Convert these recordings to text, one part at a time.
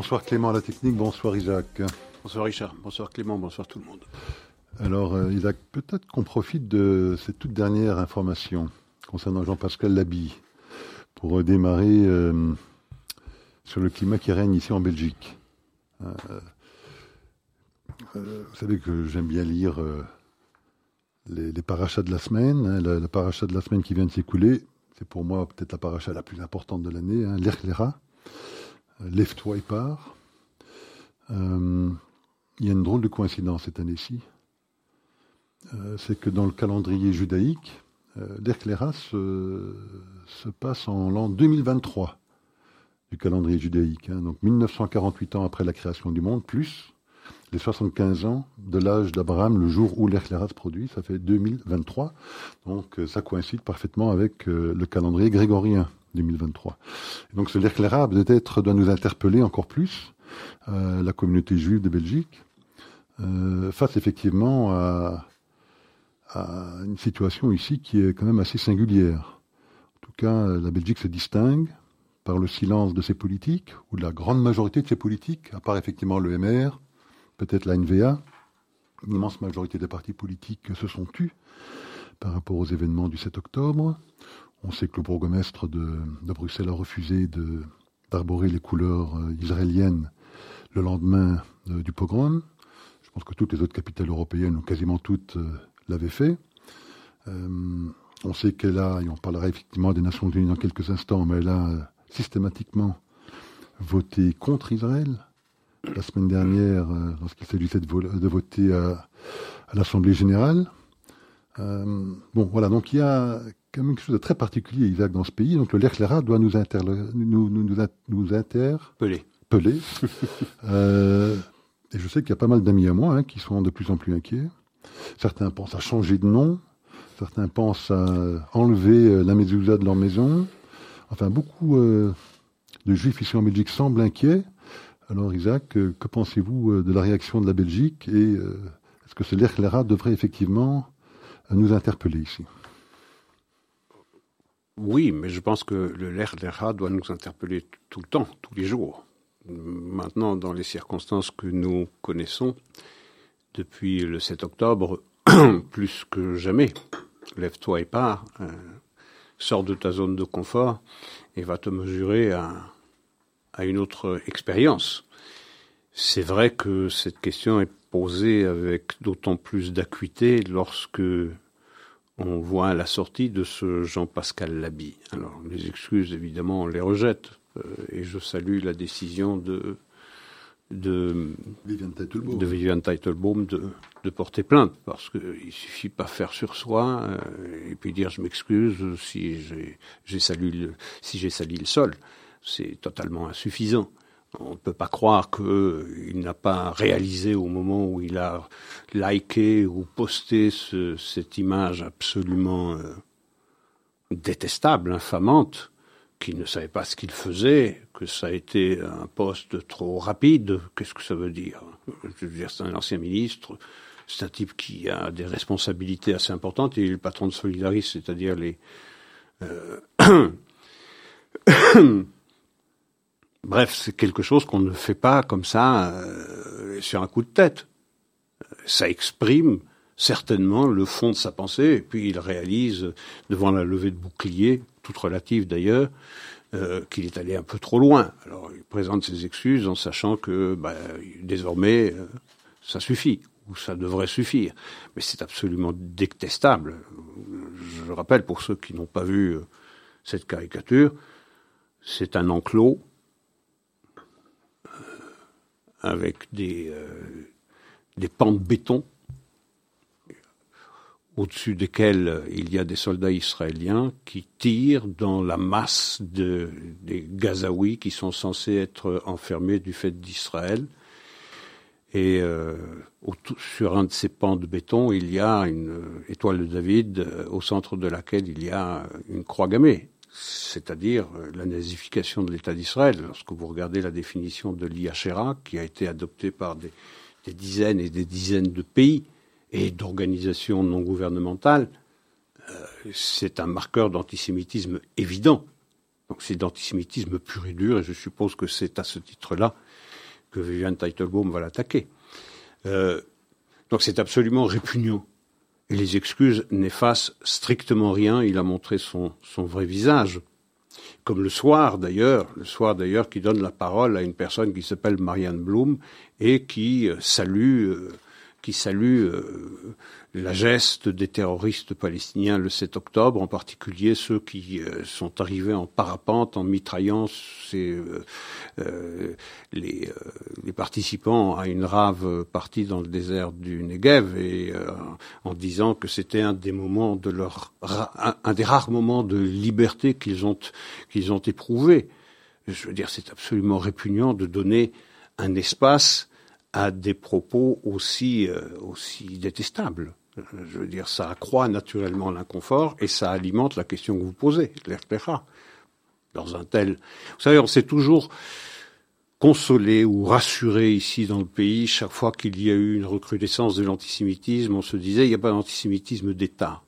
Bonsoir Clément à la technique, bonsoir Isaac. Bonsoir Richard, bonsoir Clément, bonsoir tout le monde. Alors euh, Isaac, peut-être qu'on profite de cette toute dernière information concernant Jean-Pascal Labi pour démarrer euh, sur le climat qui règne ici en Belgique. Euh, vous savez que j'aime bien lire les, parachats de la semaine. Hein, le, parachat de la semaine qui vient de s'écouler, c'est pour moi peut-être la paracha la plus importante de l'année, hein. Lève-toi et pars. il y a une drôle de coïncidence cette année-ci. c'est que dans le calendrier judaïque, euh, se, passe en l'an 2023 du calendrier judaïque, hein. donc 1948 ans après la création du monde, plus les 75 ans de l'âge d'Abraham, le jour où l'Erklera se produit, ça fait 2023. Donc euh, ça coïncide parfaitement avec euh, le calendrier grégorien 2023. donc ce l'Erklera peut-être doit nous interpeller encore plus, euh, la communauté juive de Belgique, face effectivement à à une situation ici qui est quand même assez singulière. En tout cas, la Belgique se distingue par le silence de ses politiques, ou de la grande majorité de ses politiques, à part effectivement le MR, peut-être la NVA. Une immense majorité des partis politiques se sont tus par rapport aux événements du 7 octobre. On sait que le bourgmestre de, Bruxelles a refusé d'arborer les couleurs euh, israéliennes le lendemain euh, du pogrom. Je pense que toutes les autres capitales européennes, ou quasiment toutes, euh, l'avait fait. On sait qu'elle a, et on parlera effectivement des Nations Unies dans quelques instants, mais elle a systématiquement voté contre Israël. La semaine dernière, lorsqu'il s'agissait de, de, voter à, l'Assemblée générale. bon, voilà, donc il y a quand même quelque chose de très particulier, Isaac, dans ce pays. Donc le l'ERCLERA doit nous, inter, nous, nous, nous, interpeller. et je sais qu'il y a pas mal d'amis à moi hein, qui sont de plus en plus inquiets. Certains pensent à changer de nom. Certains pensent à enlever euh, la mezouza de leur maison. Enfin, beaucoup euh, de juifs ici en Belgique semblent inquiets. Alors, Isaac, euh, que pensez-vous de la réaction de la Belgique et est-ce que ce l'ERCLERA devrait effectivement nous interpeller ici? Oui, mais je pense que le l'ERCLERA doit nous interpeller tout le temps, tous les jours. Maintenant, dans les circonstances que nous connaissons, depuis le 7 octobre, plus que jamais. Lève-toi et pars, euh, sors de ta zone de confort et va te mesurer à une autre expérience. C'est vrai que cette question est posée avec d'autant plus d'acuité lorsque on voit la sortie de ce Jean-Pascal Labi. Alors, les excuses, évidemment, on les rejette. Euh, et je salue la décision de de Viviane Teitelbaum de, de, porter plainte parce qu'il suffit pas faire sur soi euh, et puis dire je m'excuse si j'ai sali le, si j'ai sali le sol c'est totalement insuffisant on ne peut pas croire qu'il n'a pas réalisé au moment où il a liké ou posté ce, cette image absolument euh, détestable, infamante, qui ne savait pas ce qu'il faisait, que ça a été un poste trop rapide. Qu'est-ce que ça veut dire? Je veux dire, c'est un ancien ministre, c'est un type qui a des responsabilités assez importantes. Il est le patron de Solidaris, c'est-à-dire les. Euh, Bref, c'est quelque chose qu'on ne fait pas comme ça euh, sur un coup de tête. Ça exprime certainement le fond de sa pensée, et puis il réalise, devant la levée de bouclier, toute relative d'ailleurs, euh, qu'il est allé un peu trop loin. Alors il présente ses excuses en sachant que bah, désormais euh, ça suffit ou ça devrait suffire. Mais c'est absolument détestable. Je rappelle pour ceux qui n'ont pas vu cette caricature, c'est un enclos avec des, des pans de béton au-dessus desquels il y a des soldats israéliens qui tirent dans la masse de, des Gazaouis qui sont censés être enfermés du fait d'Israël. Et euh, sur un de ces pans de béton, il y a une étoile de David euh, au centre de laquelle il y a une croix gammée, c'est-à-dire euh, la nazification de l'État d'Israël. Lorsque vous regardez la définition de l'IHRA, qui a été adoptée par des, dizaines et des dizaines de pays, et d'organisations non gouvernementales, euh, c'est un marqueur d'antisémitisme évident. Donc c'est d'antisémitisme pur et dur, et je suppose que c'est à ce titre-là que Viviane Teitelbaum va l'attaquer. Euh, donc c'est absolument répugnant. Les excuses n'effacent strictement rien. Il a montré son, son vrai visage. Comme le soir d'ailleurs, le soir d'ailleurs qui donne la parole à une personne qui s'appelle Marianne Blum et qui euh, salue, euh, qui salue euh, la geste des terroristes palestiniens le 7 octobre, en particulier ceux qui euh, sont arrivés en parapente en mitraillant ces, euh, euh les, euh, les, participants à une rave partie dans le désert du Negev et en disant que c'était un des moments de leur un, un des rares moments de liberté qu'ils ont qu'ils ont éprouvé. Je veux dire, c'est absolument répugnant de donner un espace à des propos aussi aussi détestables. Je veux dire, ça accroît naturellement l'inconfort et ça alimente la question que vous posez, l'RPA. Dans un tel. Vous savez, on s'est toujours consolé ou rassuré ici dans le pays chaque fois qu'il y a eu une recrudescence de l'antisémitisme. On se disait, il n'y a pas d'antisémitisme d'État.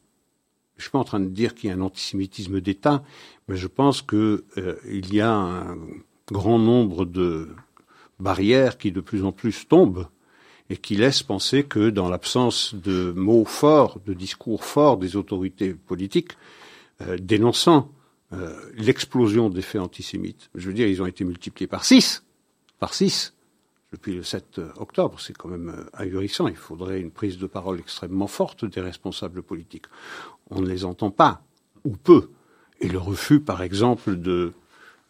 Je suis pas en train de dire qu'il y a un antisémitisme d'État, mais je pense qu'il euh, y a un grand nombre de barrières qui de plus en plus tombent et qui laisse penser que dans l'absence de mots forts, de discours forts des autorités politiques euh, dénonçant euh, l'explosion des faits antisémites, je veux dire, ils ont été multipliés par six, par six depuis le 7 octobre. C'est quand même euh, ahurissant. Il faudrait une prise de parole extrêmement forte des responsables politiques. On ne les entend pas, ou peu. Et le refus, par exemple, de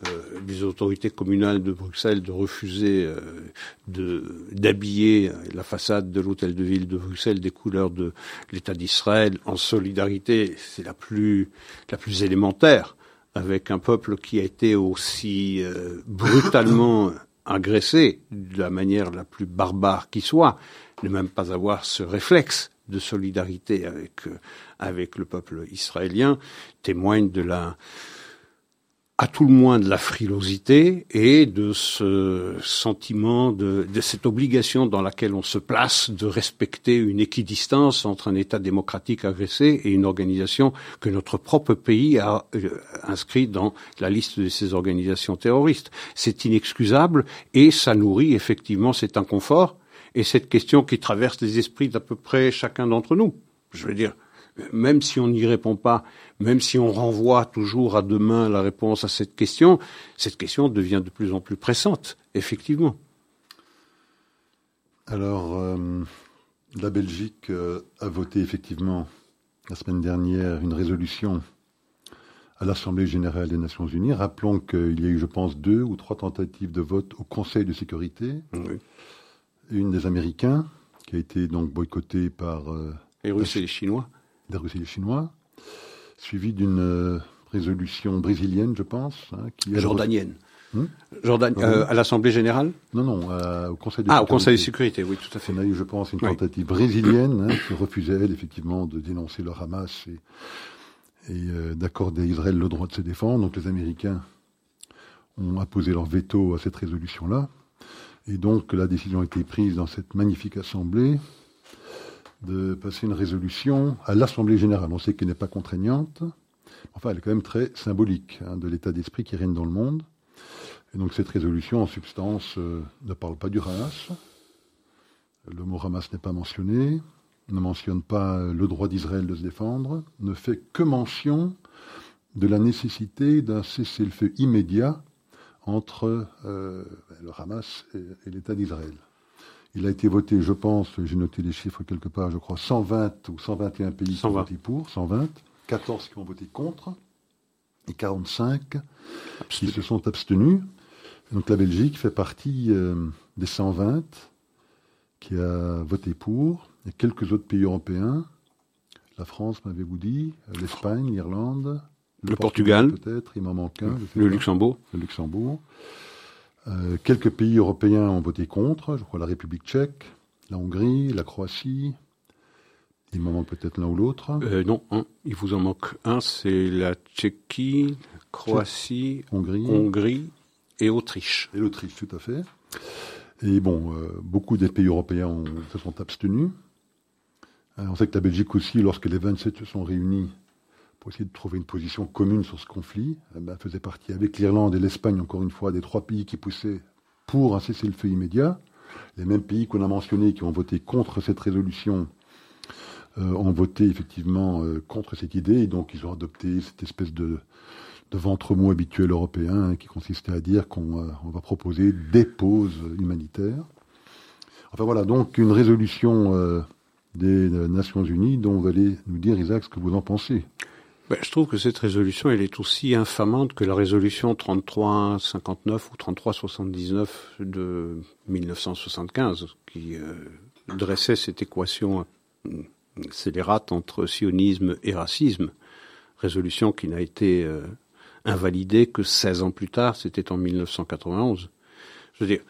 euh, des autorités communales de Bruxelles de refuser euh, d'habiller la façade de l'hôtel de ville de Bruxelles des couleurs de l'État d'Israël en solidarité, c'est la plus la plus élémentaire avec un peuple qui a été aussi euh, brutalement agressé de la manière la plus barbare qui soit, ne même pas avoir ce réflexe de solidarité avec avec le peuple israélien témoigne de la à tout le moins de la frilosité et de ce sentiment de, de, cette obligation dans laquelle on se place de respecter une équidistance entre un État démocratique agressé et une organisation que notre propre pays a euh, inscrit dans la liste de ces organisations terroristes. C'est inexcusable et ça nourrit effectivement cet inconfort et cette question qui traverse les esprits d'à peu près chacun d'entre nous. Je veux dire, même si on n'y répond pas, même si on renvoie toujours à demain la réponse à cette question, cette question devient de plus en plus pressante, effectivement. Alors, euh, la Belgique euh, a voté effectivement la semaine dernière une résolution à l'Assemblée générale des Nations unies. Rappelons qu'il y a eu, je pense, deux ou trois tentatives de vote au Conseil de sécurité. Oui. Une des Américains, qui a été donc boycottée par... Euh, les Russes et les Chinois des Russes et les Chinois, suivi d'une euh, résolution brésilienne, je pense. Hein, qui Jordanienne. Hmm Jordan, euh, à l'Assemblée générale Non, non, euh, au Conseil de ah, sécurité. au Conseil de sécurité, oui, tout à fait. On a eu, je pense, une tentative oui. brésilienne hein, qui refusait, elle, effectivement, de dénoncer le Hamas et, et euh, d'accorder à Israël le droit de se défendre. Donc les Américains ont apposé leur veto à cette résolution-là. Et donc la décision a été prise dans cette magnifique Assemblée de passer une résolution à l'Assemblée générale. On sait qu'elle n'est pas contraignante, enfin elle est quand même très symbolique hein, de l'état d'esprit qui règne dans le monde. Et donc cette résolution, en substance, euh, ne parle pas du Hamas. Le mot Hamas n'est pas mentionné, ne mentionne pas le droit d'Israël de se défendre, ne fait que mention de la nécessité d'un cessez-le-feu immédiat entre euh, le Hamas et l'État d'Israël. Il a été voté, je pense, j'ai noté les chiffres quelque part, je crois 120 ou 121 pays 120. qui ont voté pour, 120, 14 qui ont voté contre et 45 Abstenu. qui se sont abstenus. Donc la Belgique fait partie euh, des 120 qui a voté pour et quelques autres pays européens. La France, m'avez-vous dit, l'Espagne, l'Irlande, le, le, Portugal, Portugal peut-être, il m'en manque un. Le Luxembourg. Le Luxembourg. Euh, quelques pays européens ont voté contre, je crois la République tchèque, la Hongrie, la Croatie. Il m'en manque peut-être l'un ou l'autre. Euh, non, un. il vous en manque un, c'est la Tchéquie, Croatie, Hongrie, Hongrie et Autriche. Et l'Autriche, tout à fait. Et bon, euh, beaucoup des pays européens ont, se sont abstenus. Euh, on sait que la Belgique aussi, lorsque les 27 se sont réunis pour essayer de trouver une position commune sur ce conflit, eh faisait partie avec l'Irlande et l'Espagne, encore une fois, des trois pays qui poussaient pour un cessez-le-feu immédiat. Les mêmes pays qu'on a mentionnés qui ont voté contre cette résolution euh, ont voté effectivement euh, contre cette idée donc ils ont adopté cette espèce de, ventre mou habituel européen hein, qui consistait à dire qu'on euh, va proposer des pauses humanitaires. Enfin voilà, donc une résolution des Nations Unies dont vous allez nous dire, Isaac, ce que vous en pensez. Ben, je trouve que cette résolution, elle est aussi infamante que la résolution 3359 ou 3379 de 1975, qui euh, dressait cette équation euh, scélérate entre sionisme et racisme. Résolution qui n'a été euh, invalidée que 16 ans plus tard, c'était en 1991. Je veux dire,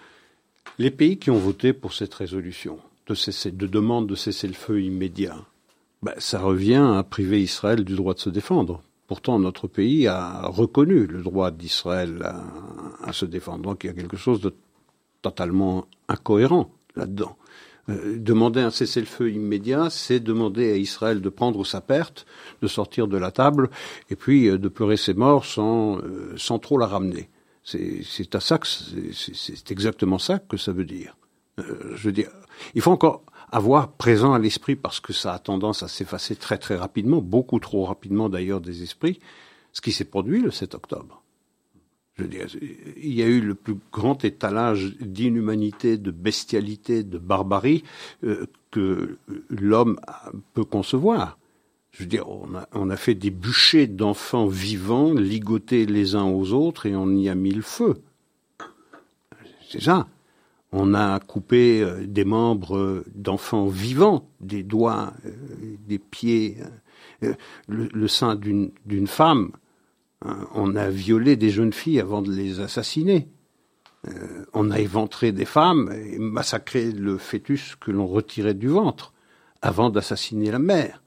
les pays qui ont voté pour cette résolution de, cesser, de demande de cesser le feu immédiat, ben, ça revient à priver Israël du droit de se défendre. Pourtant, notre pays a reconnu le droit d'Israël à, se défendre. Donc il y a quelque chose de totalement incohérent là-dedans. Euh, demander un cessez-le-feu immédiat, c'est demander à Israël de prendre sa perte, de sortir de la table, et puis euh, de pleurer ses morts sans, euh, sans trop la ramener. C'est à ça que c'est exactement ça que ça veut dire. je veux dire, il faut encore avoir présent à l'esprit, parce que ça a tendance à s'effacer très très rapidement, beaucoup trop rapidement d'ailleurs des esprits, ce qui s'est produit le 7 octobre. Je veux dire, il y a eu le plus grand étalage d'inhumanité, de bestialité, de barbarie euh, que l'homme peut concevoir. Je veux dire, on a, on a fait des bûchers d'enfants vivants, ligotés les uns aux autres, et on y a mis le feu. C'est ça. On a coupé euh, des membres euh, d'enfants vivants, des doigts, euh, des pieds, le, sein d'une femme. On a violé des jeunes filles avant de les assassiner. on a éventré des femmes et massacré le fœtus que l'on retirait du ventre avant d'assassiner la mère.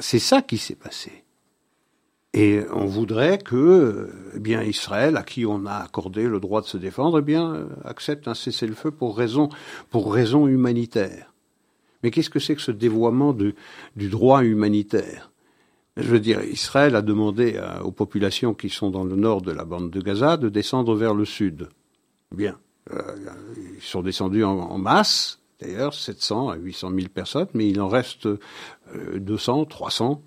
C'est ça qui s'est passé. Et on voudrait que eh bien Israël, à qui on a accordé le droit de se défendre, eh bien accepte un cessez-le-feu pour raison pour raison humanitaire. Mais qu'est-ce que c'est que ce dévoiement du droit humanitaire? Je veux dire, Israël a demandé aux populations qui sont dans le nord de la bande de Gaza de descendre vers le sud. Bien, euh, ils sont descendus en, masse, d'ailleurs 700 à 800 000 personnes, mais il en reste 200, euh, 300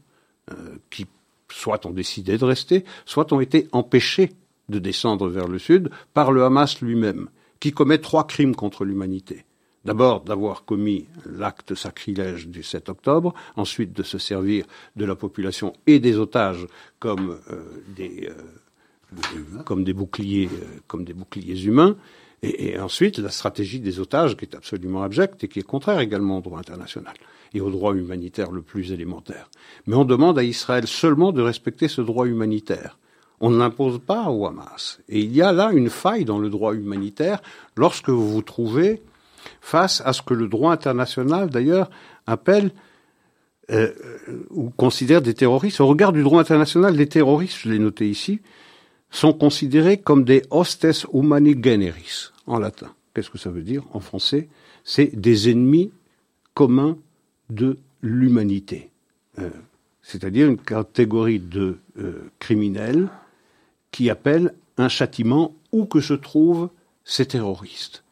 euh, qui soit ont décidé de rester, soit ont été empêchés de descendre vers le sud par le Hamas lui-même, qui commet trois crimes contre l'humanité. D'abord, d'avoir commis l'acte sacrilège du 7 octobre, ensuite de se servir de la population et des otages comme euh, euh, euh, comme des boucliers humains, et, et, ensuite la stratégie des otages qui est absolument abjecte et qui est contraire également au droit international et au droit humanitaire le plus élémentaire. Mais on demande à Israël seulement de respecter ce droit humanitaire. On ne l'impose pas au Hamas. Et il y a là une faille dans le droit humanitaire lorsque vous vous trouvez face à ce que le droit international, d'ailleurs, appelle euh, ou considère des terroristes. Au regard du droit international, les terroristes, je l'ai noté ici, sont considérés comme des hostes humani generis en latin. Qu'est-ce que ça veut dire en français? C'est des ennemis communs de l'humanité, euh, c'est-à-dire une catégorie de euh, criminels qui appellent un châtiment où que se trouvent ces terroristes.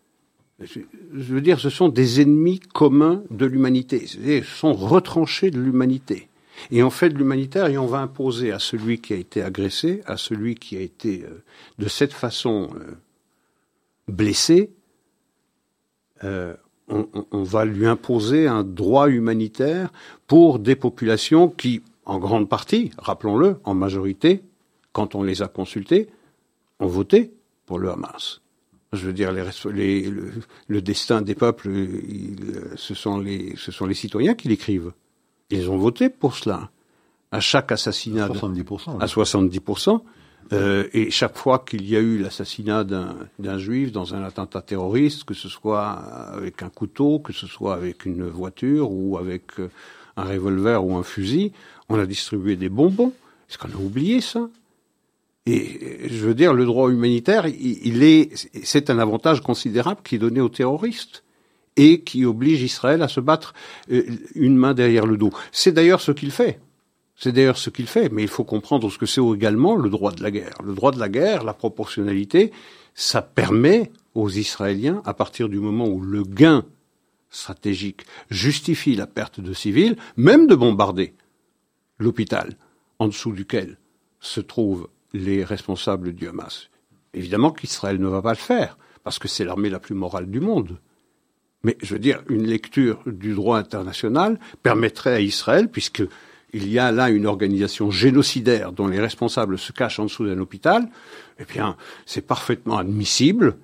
Je, veux dire, ce sont des ennemis communs de l'humanité, ils sont retranchés de l'humanité. Et on fait de l'humanitaire et on va imposer à celui qui a été agressé, à celui qui a été euh, de cette façon blessé, on, va lui imposer un droit humanitaire pour des populations qui, en grande partie, rappelons-le, en majorité, quand on les a consultées, ont voté pour le Hamas. Je veux dire, le, destin des peuples, ce, sont les, ce sont les citoyens qui l'écrivent. Ils ont voté pour cela. À chaque assassinat, 70%, à 70%, euh, et chaque fois qu'il y a eu l'assassinat d'un juif dans un attentat terroriste, que ce soit avec un couteau, que ce soit avec une voiture ou avec euh, un revolver ou un fusil, on a distribué des bonbons. Est-ce qu'on a oublié ça? Et je veux dire, le droit humanitaire, il, est, c'est un avantage considérable qui est donné aux terroristes et qui oblige Israël à se battre euh, une main derrière le dos. C'est d'ailleurs ce qu'il fait. C'est d'ailleurs ce qu'il fait, mais il faut comprendre ce que c'est également le droit de la guerre. Le droit de la guerre, la proportionnalité, ça permet aux Israéliens à partir du moment où le gain stratégique justifie la perte de civils, même de bombarder l'hôpital en dessous duquel se trouvent les responsables du Hamas. Évidemment qu'Israël ne va pas le faire, parce que c'est l'armée la plus morale du monde. Mais je veux dire, une lecture du droit international permettrait à Israël, puisque il y a là une organisation génocidaire dont les responsables se cachent en dessous d'un hôpital, eh bien, c'est parfaitement admissible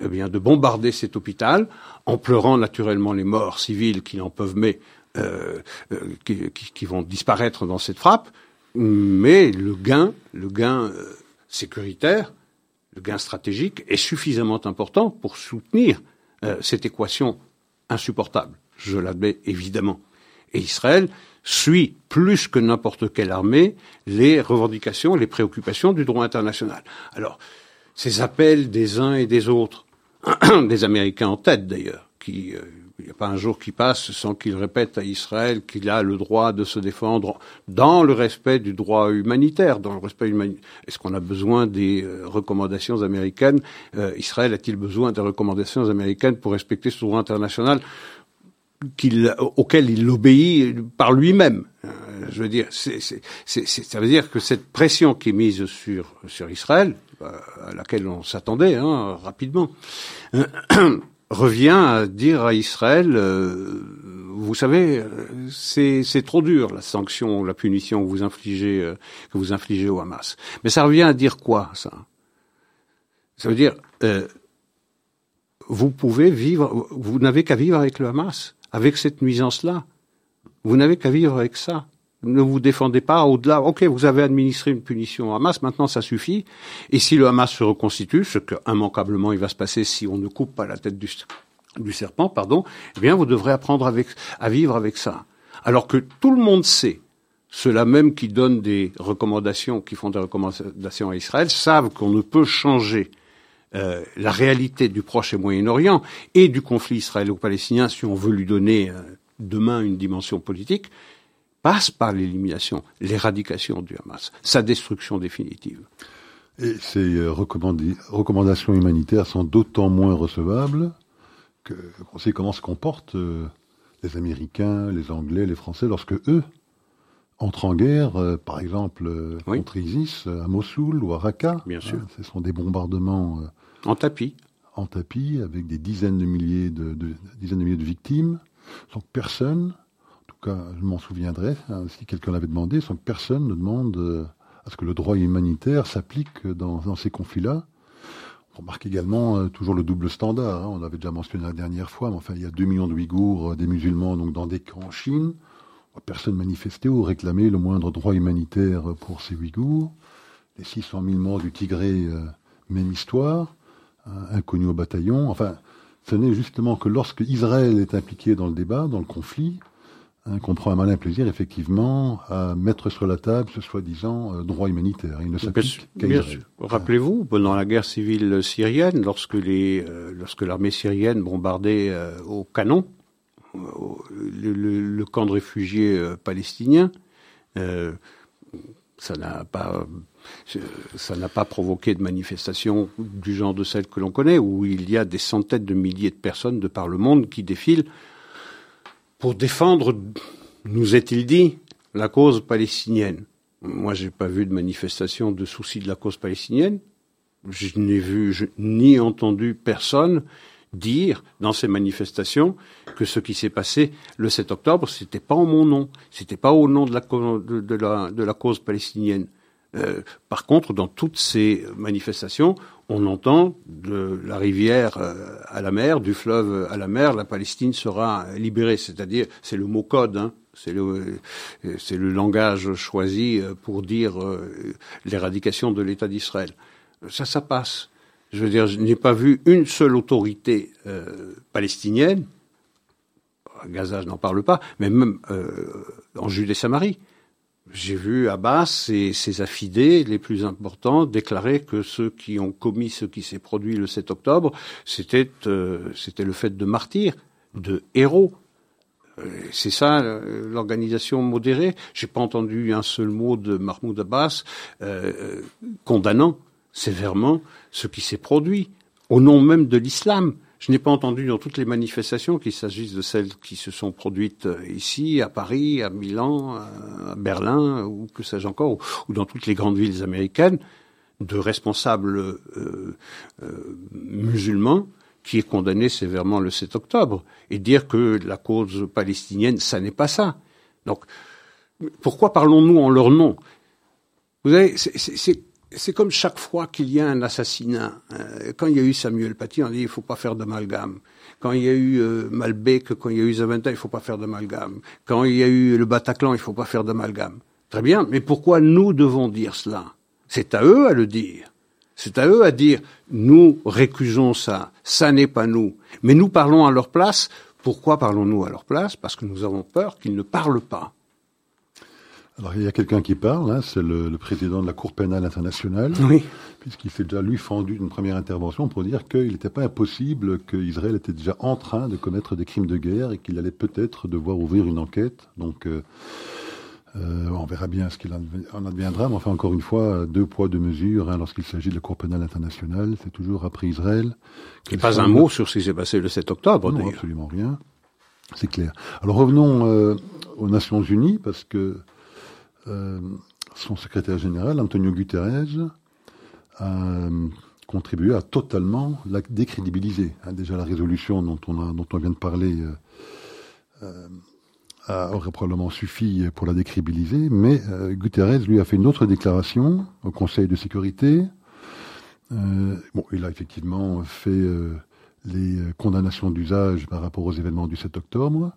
eh bien, de bombarder cet hôpital en pleurant naturellement les morts civiles qui n'en peuvent mais euh, euh, qui, qui, vont disparaître dans cette frappe, mais le gain, le gain euh, sécuritaire, le gain stratégique est suffisamment important pour soutenir cette équation insupportable. Je l'admets évidemment. Et Israël suit plus que n'importe quelle armée les revendications, les préoccupations du droit international. Alors, ces appels des uns et des autres, des Américains en tête d'ailleurs, qui euh, il n'y a pas un jour qui passe sans qu'ils répètent à Israël qu'il a le droit de se défendre dans le respect du droit humanitaire, dans le respect humanitaire. Est-ce qu'on a besoin des euh, recommandations américaines? Euh, Israël a-t-il besoin des recommandations américaines pour respecter ce droit international? Auquel il obéit par lui-même. Euh, je veux dire, c'est, ça veut dire que cette pression qui est mise sur, sur Israël, euh, à laquelle on s'attendait hein, rapidement, revient à dire à Israël, euh, vous savez, c'est, trop dur la sanction, la punition que vous infligez, que vous infligez au Hamas. Mais ça revient à dire quoi ça? Ça veut dire, vous pouvez vivre, vous n'avez qu'à vivre avec le Hamas avec cette nuisance-là. Vous n'avez qu'à vivre avec ça. Ne vous défendez pas au-delà. Ok, vous avez administré une punition au Hamas, maintenant ça suffit. Et si le Hamas se reconstitue, ce que immanquablement il va se passer si on ne coupe pas la tête du, serpent, pardon, eh bien vous devrez apprendre à vivre avec ça. Alors que tout le monde sait, ceux-là même qui donnent des recommandations, qui font des recommandations à Israël, savent qu'on ne peut changer euh, la réalité du Proche et Moyen-Orient et du conflit israélo-palestinien, si on veut lui donner euh, demain une dimension politique, passe par l'élimination, l'éradication du Hamas, sa destruction définitive. Et ces euh, recommandations humanitaires sont d'autant moins recevables qu'on sait comment se comportent les Américains, les Anglais, les Français lorsque eux entrent en guerre, par exemple contre ISIS à Mossoul ou à Raqqa. Bien sûr. ce sont des bombardements en tapis. En tapis, avec des dizaines de milliers de, dizaines de milliers de victimes, sans que personne, en tout cas, je m'en souviendrai, hein, si quelqu'un l'avait demandé, sans que personne ne demande euh, à ce que le droit humanitaire s'applique dans, ces conflits-là. On remarque également euh, toujours le double standard. Hein, on l'avait déjà mentionné la dernière fois, mais enfin, il y a 2 millions de Ouïghours, euh, des musulmans, donc dans des camps en Chine. Personne manifestait ou réclamait le moindre droit humanitaire pour ces Ouïghours. Les 600 000 morts du Tigré, même histoire inconnu au bataillon. Enfin, ce n'est justement que lorsque Israël est impliqué dans le débat, dans le conflit, hein, qu'on prend un malin plaisir, effectivement, à mettre sur la table ce soi-disant euh, droit humanitaire. Il ne s'applique qu'à Israël. Rappelez-vous, pendant la guerre civile syrienne, lorsque les, euh, lorsque l'armée syrienne bombardait euh, au canon le, camp de réfugiés palestiniens, ça n'a pas ça n'a pas provoqué de manifestations du genre de celles que l'on connaît, où il y a des centaines de milliers de personnes de par le monde qui défilent pour défendre, nous est-il dit, la cause palestinienne. Moi, j'ai pas vu de manifestation de souci de la cause palestinienne. Je n'ai vu ni entendu personne dire dans ces manifestations que ce qui s'est passé le 7 octobre, c'était pas en mon nom, c'était pas au nom de la, cause palestinienne. Euh, par contre, dans toutes ces manifestations, on entend de la rivière euh, à la mer, du fleuve à la mer, la Palestine sera libérée. C'est-à-dire, c'est le mot code, hein, c'est le, c'est le langage choisi euh, pour dire l'éradication de l'État d'Israël. Ça, ça passe. Je veux dire, je n'ai pas vu une seule autorité palestinienne, à Gaza, je n'en parle pas, mais même en Judée-Samarie, j'ai vu Abbas et ses affidés les plus importants déclarer que ceux qui ont commis ce qui s'est produit le 7 octobre, c'était euh, c'était le fait de martyrs, de héros. Euh, c'est ça euh, l'organisation modérée. J'ai pas entendu un seul mot de Mahmoud Abbas condamnant sévèrement ce qui s'est produit au nom même de l'islam. Je n'ai pas entendu dans toutes les manifestations, qu'il s'agisse de celles qui se sont produites euh, ici, à Paris, à Milan, à Berlin, ou que sais-je encore, ou dans toutes les grandes villes américaines, de responsables euh, euh, musulmans qui est condamné sévèrement le 7 octobre, et dire que la cause palestinienne, ça n'est pas ça. Donc, pourquoi parlons-nous en leur nom? Vous savez, c'est comme chaque fois qu'il y a un assassinat. Euh, quand il y a eu Samuel Paty, on dit il faut pas faire d'amalgame. Quand il y a eu euh, Malbec, quand il y a eu Zaventa, il faut pas faire d'amalgame. Quand il y a eu le Bataclan, il faut pas faire d'amalgame. Très bien, mais pourquoi nous devons dire cela? C'est à eux à le dire. C'est à eux à dire nous récusons ça, ça n'est pas nous. Mais nous parlons à leur place. Pourquoi parlons-nous à leur place? Parce que nous avons peur qu'ils ne parlent pas. Alors il y a quelqu'un qui parle, hein, c'est le, président de la Cour pénale internationale, oui. puisqu'il s'est déjà lui fendu d'une première intervention pour dire qu'il n'était pas impossible qu'Israël était déjà en train de commettre des crimes de guerre et qu'il allait peut-être devoir ouvrir une enquête. Donc euh, euh, on verra bien ce qu'il en adviendra, mais enfin encore une fois, deux poids, deux mesures. Hein, Lorsqu'il s'agit de la Cour pénale internationale, c'est toujours après Israël. Et pas un mot sur ce qui s'est passé le 7 octobre. Non, absolument rien. C'est clair. Alors revenons euh, aux Nations Unies, parce que euh, son secrétaire général, Antonio Guterres, a contribué à totalement la décrédibiliser. Hein, déjà la résolution dont on, vient de parler aurait probablement suffi pour la décribiliser, mais euh, Guterres lui a fait une autre déclaration au Conseil de sécurité. Euh, bon, il a effectivement fait euh, les condamnations d'usage par rapport aux événements du 7 octobre,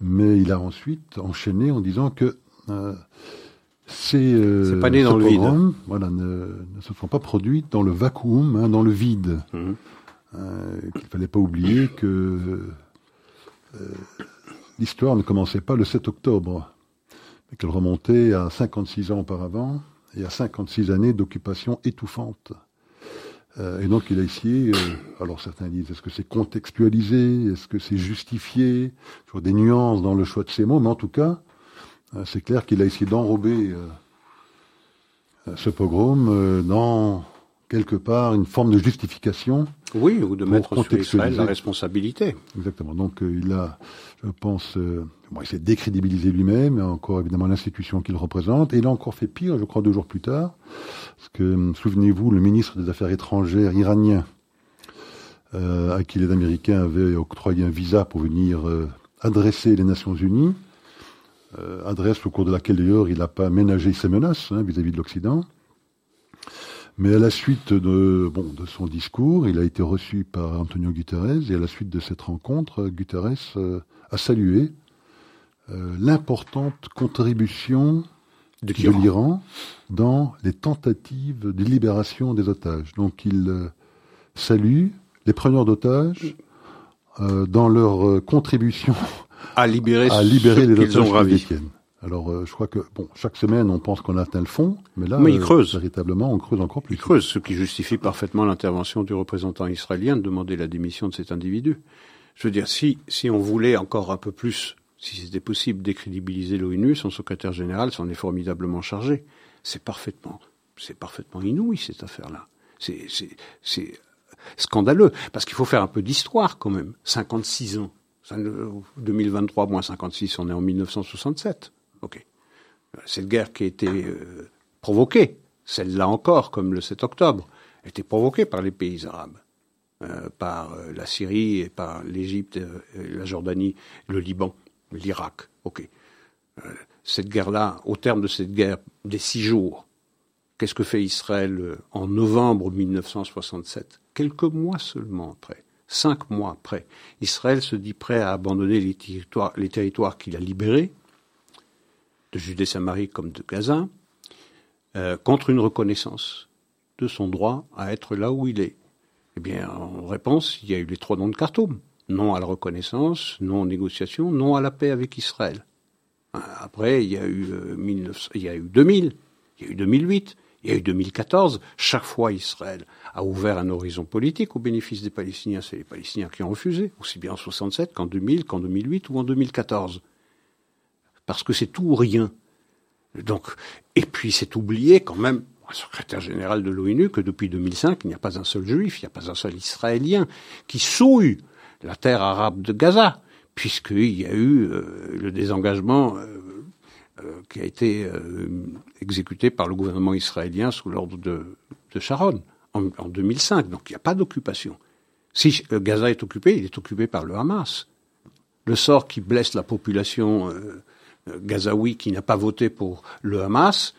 mais il a ensuite enchaîné en disant que ces, pas né dans le vide. Voilà, ne, se sont pas produits dans le vacuum, hein, dans le vide. Mmh. Qu'il fallait pas oublier que l'histoire ne commençait pas le 7 octobre, mais qu'elle remontait à 56 ans auparavant et à 56 années d'occupation étouffante. Euh, et donc il a essayé, euh, alors certains disent, est-ce que c'est contextualisé, est-ce que c'est justifié, toujours des nuances dans le choix de ces mots, mais en tout cas, euh, c'est clair qu'il a essayé d'enrober ce pogrom dans quelque part une forme de justification. Oui, ou de mettre sur Israël la responsabilité. Exactement. Donc euh, il a, je pense, euh, bon, il s'est décrédibilisé lui-même, et encore évidemment l'institution qu'il représente, et il a encore fait pire, je crois, deux jours plus tard, parce que souvenez-vous, le ministre des Affaires étrangères iranien, euh, à qui les Américains avaient octroyé un visa pour venir euh, adresser les Nations Unies, adresse au cours de laquelle d'ailleurs il n'a pas ménagé ses menaces hein, vis-à-vis -vis de l'Occident. Mais à la suite de, bon, de son discours, il a été reçu par Antonio Guterres et à la suite de cette rencontre, Guterres euh, a salué euh, l'importante contribution de, l'Iran dans les tentatives de libération des otages. Donc il euh, salue les preneurs d'otages dans leur contribution à libérer, à libérer les otages ont ravis. Alors, euh, je crois que bon, chaque semaine, on pense qu'on a atteint le fond, mais là, mais creuse. véritablement, on creuse encore plus. Il creuse, ce qui justifie parfaitement l'intervention du représentant israélien de demander la démission de cet individu. Je veux dire, si si on voulait encore un peu plus, si c'était possible, décrédibiliser l'ONU, son secrétaire général s'en est formidablement chargé. C'est parfaitement, c'est parfaitement inouï cette affaire-là. C'est scandaleux parce qu'il faut faire un peu d'histoire quand même. 56 ans. 2023 moins 56, on est en 1967. Ok. Cette guerre qui a été euh, provoquée, celle-là encore, comme le 7 octobre, a été provoquée par les pays arabes, euh, par euh, la Syrie et par l'Égypte, la Jordanie, le Liban, l'Irak. Ok. cette guerre-là, au terme de cette guerre des six jours, qu'est-ce que fait Israël en novembre 1967 Quelques mois seulement après, cinq mois après, Israël se dit prêt à abandonner les territoires, qu'il a libérés de Judée-Samarie comme de Gaza, euh, contre une reconnaissance de son droit à être là où il est. Eh bien, en réponse, il y a eu les trois noms de Khartoum. Non à la reconnaissance, non aux négociations, non à la paix avec Israël. Après, il y a eu, euh, il y a eu 2000, il y a eu 2008, il y a eu 2014. Chaque fois, Israël a ouvert un horizon politique au bénéfice des Palestiniens. C'est les Palestiniens qui ont refusé, aussi bien en 67 qu'en 2000, qu'en 2008 ou en 2014 parce que c'est tout ou rien. Donc, et puis c'est oublié quand même. secrétaire général de l'ONU que depuis 2005, il n'y a pas un seul juif, il n'y a pas un seul israélien qui souille la terre arabe de Gaza, puisqu'il y a eu euh, le désengagement euh, qui a été exécuté par le gouvernement israélien sous l'ordre de, Sharon en, en 2005. Donc il n'y a pas d'occupation. Si Gaza est occupé, il est occupé par le Hamas. Le sort qui blesse la population gazaoui qui n'a pas voté pour le Hamas,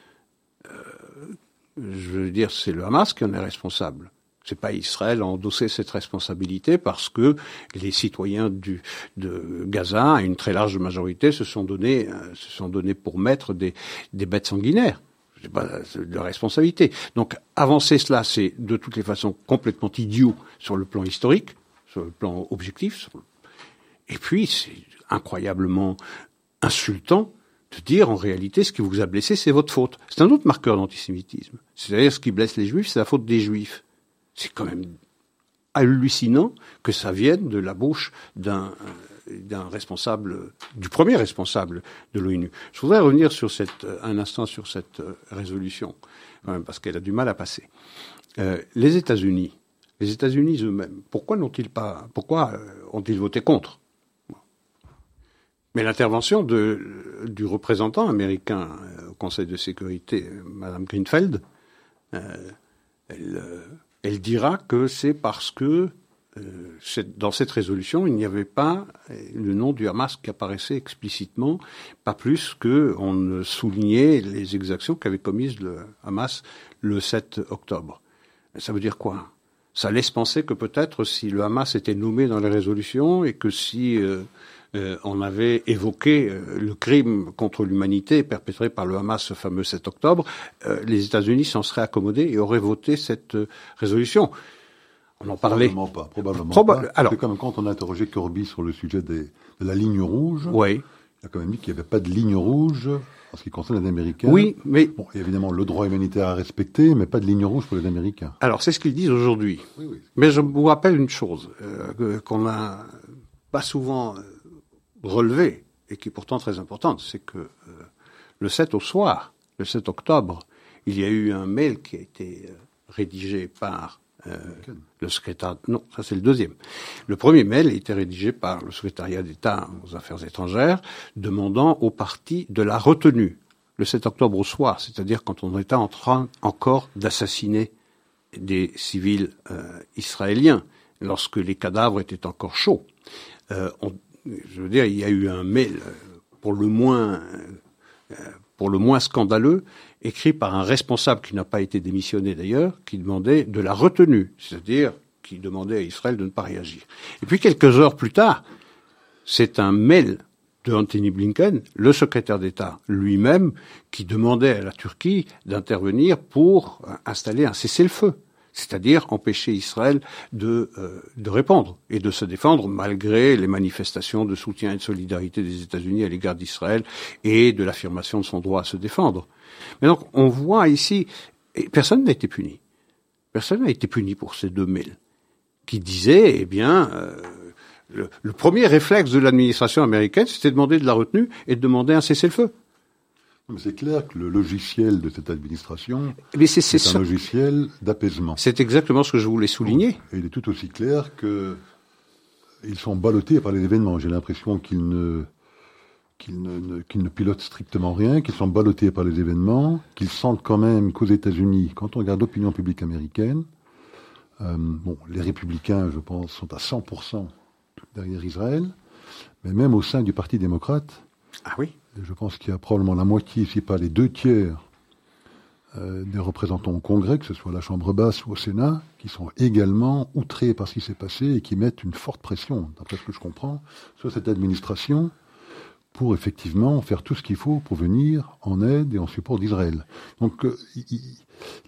je veux dire, c'est le Hamas qui en est responsable. C'est pas Israël a endossé cette responsabilité parce que les citoyens de Gaza, à une très large majorité, se sont donnés, euh, se sont donnés pour maître des, des bêtes sanguinaires. C'est pas de responsabilité. Donc avancer cela, c'est de toutes les façons complètement idiot sur le plan historique, sur le plan objectif. Et puis c'est incroyablement insultant de dire en réalité ce qui vous a blessé, c'est votre faute. C'est un autre marqueur d'antisémitisme. C'est-à-dire ce qui blesse les juifs, c'est la faute des juifs. C'est quand même hallucinant que ça vienne de la bouche d'un d'un responsable, du premier responsable de l'ONU. Je voudrais revenir sur cette, un instant sur cette euh, résolution, parce qu'elle a du mal à passer. Euh, les États-Unis, les États-Unis eux-mêmes, pourquoi n'ont-ils pas, pourquoi euh, ont-ils voté contre? Mais l'intervention du représentant américain au Conseil de sécurité, Madame Greenfeld, elle, elle dira que c'est parce que euh, dans cette résolution, il n'y avait pas euh, le nom du Hamas qui apparaissait explicitement, pas plus que on ne soulignait les exactions qu'avait commises le Hamas le 7 octobre. Ça veut dire quoi? Ça laisse penser que peut-être si le Hamas était nommé dans les résolutions et que si euh, euh, on avait évoqué euh, le crime contre l'humanité perpétré par le Hamas ce fameux 7 octobre, euh, les États-Unis s'en seraient accommodés et auraient voté cette résolution. On en parlait. Probablement pas. Probablement pas. Alors, comme quand on a interrogé Kirby sur le sujet des, de la ligne rouge. Oui. Il a quand même dit qu'il n'y avait pas de ligne rouge en ce qui concerne les Américains. Oui, mais bon, il y a évidemment le droit humanitaire à respecter, mais pas de ligne rouge pour les Américains. Alors c'est ce qu'ils disent aujourd'hui. Oui, oui. Mais je vous rappelle une chose qu'on n'a pas souvent relevée, et qui est pourtant très importante, c'est que euh, le 7 au soir, le 7 octobre, il y a eu un mail qui a été euh, rédigé par euh, le secrétaire. Non, ça c'est le deuxième. Le premier mail a été rédigé par le secrétariat d'État aux Affaires étrangères, demandant au parti de la retenue le 7 octobre au soir, c'est-à-dire quand on était en train encore d'assassiner des civils israéliens, lorsque les cadavres étaient encore chauds. on, je veux dire, il y a eu un mail euh, pour le moins, euh, pour le moins scandaleux, écrit par un responsable qui n'a pas été démissionné d'ailleurs, qui demandait de la retenue, c'est-à-dire qui demandait à Israël de ne pas réagir. Et puis quelques heures plus tard, c'est un mail de Anthony Blinken, le secrétaire d'État lui-même, qui demandait à la Turquie d'intervenir pour installer un cessez-le-feu c'est-à-dire empêcher Israël de, euh, répondre et de se défendre malgré les manifestations de soutien et de solidarité des États-Unis à l'égard d'Israël et de l'affirmation de son droit à se défendre. Mais donc on voit ici, personne n'a été puni. Personne n'a été puni pour ces deux mails qui disaient, eh bien, euh, le, le, premier réflexe de l'administration américaine, c'était de demander de la retenue et de demander un cessez-le-feu. C'est clair que le logiciel de cette administration Mais c'est, un logiciel d'apaisement. C'est exactement ce que je voulais souligner. Et il est tout aussi clair que ils sont ballottés par les événements. J'ai l'impression qu'ils ne, qu'ils ne, qu'ils ne pilotent strictement rien, qu'ils sont ballottés par les événements, qu'ils sentent quand même qu'aux États-Unis, quand on regarde l'opinion publique américaine, euh, bon, les républicains, je pense, sont à 100% derrière Israël, mais même au sein du Parti démocrate, ah oui je pense qu'il y a probablement la moitié, si pas les deux tiers, euh, des représentants au Congrès, que ce soit à la Chambre basse ou au Sénat, qui sont également outrés par ce qui s'est passé et qui mettent une forte pression, d'après ce que je comprends, sur cette administration pour effectivement faire tout ce qu'il faut pour venir en aide et en support d'Israël. Donc euh,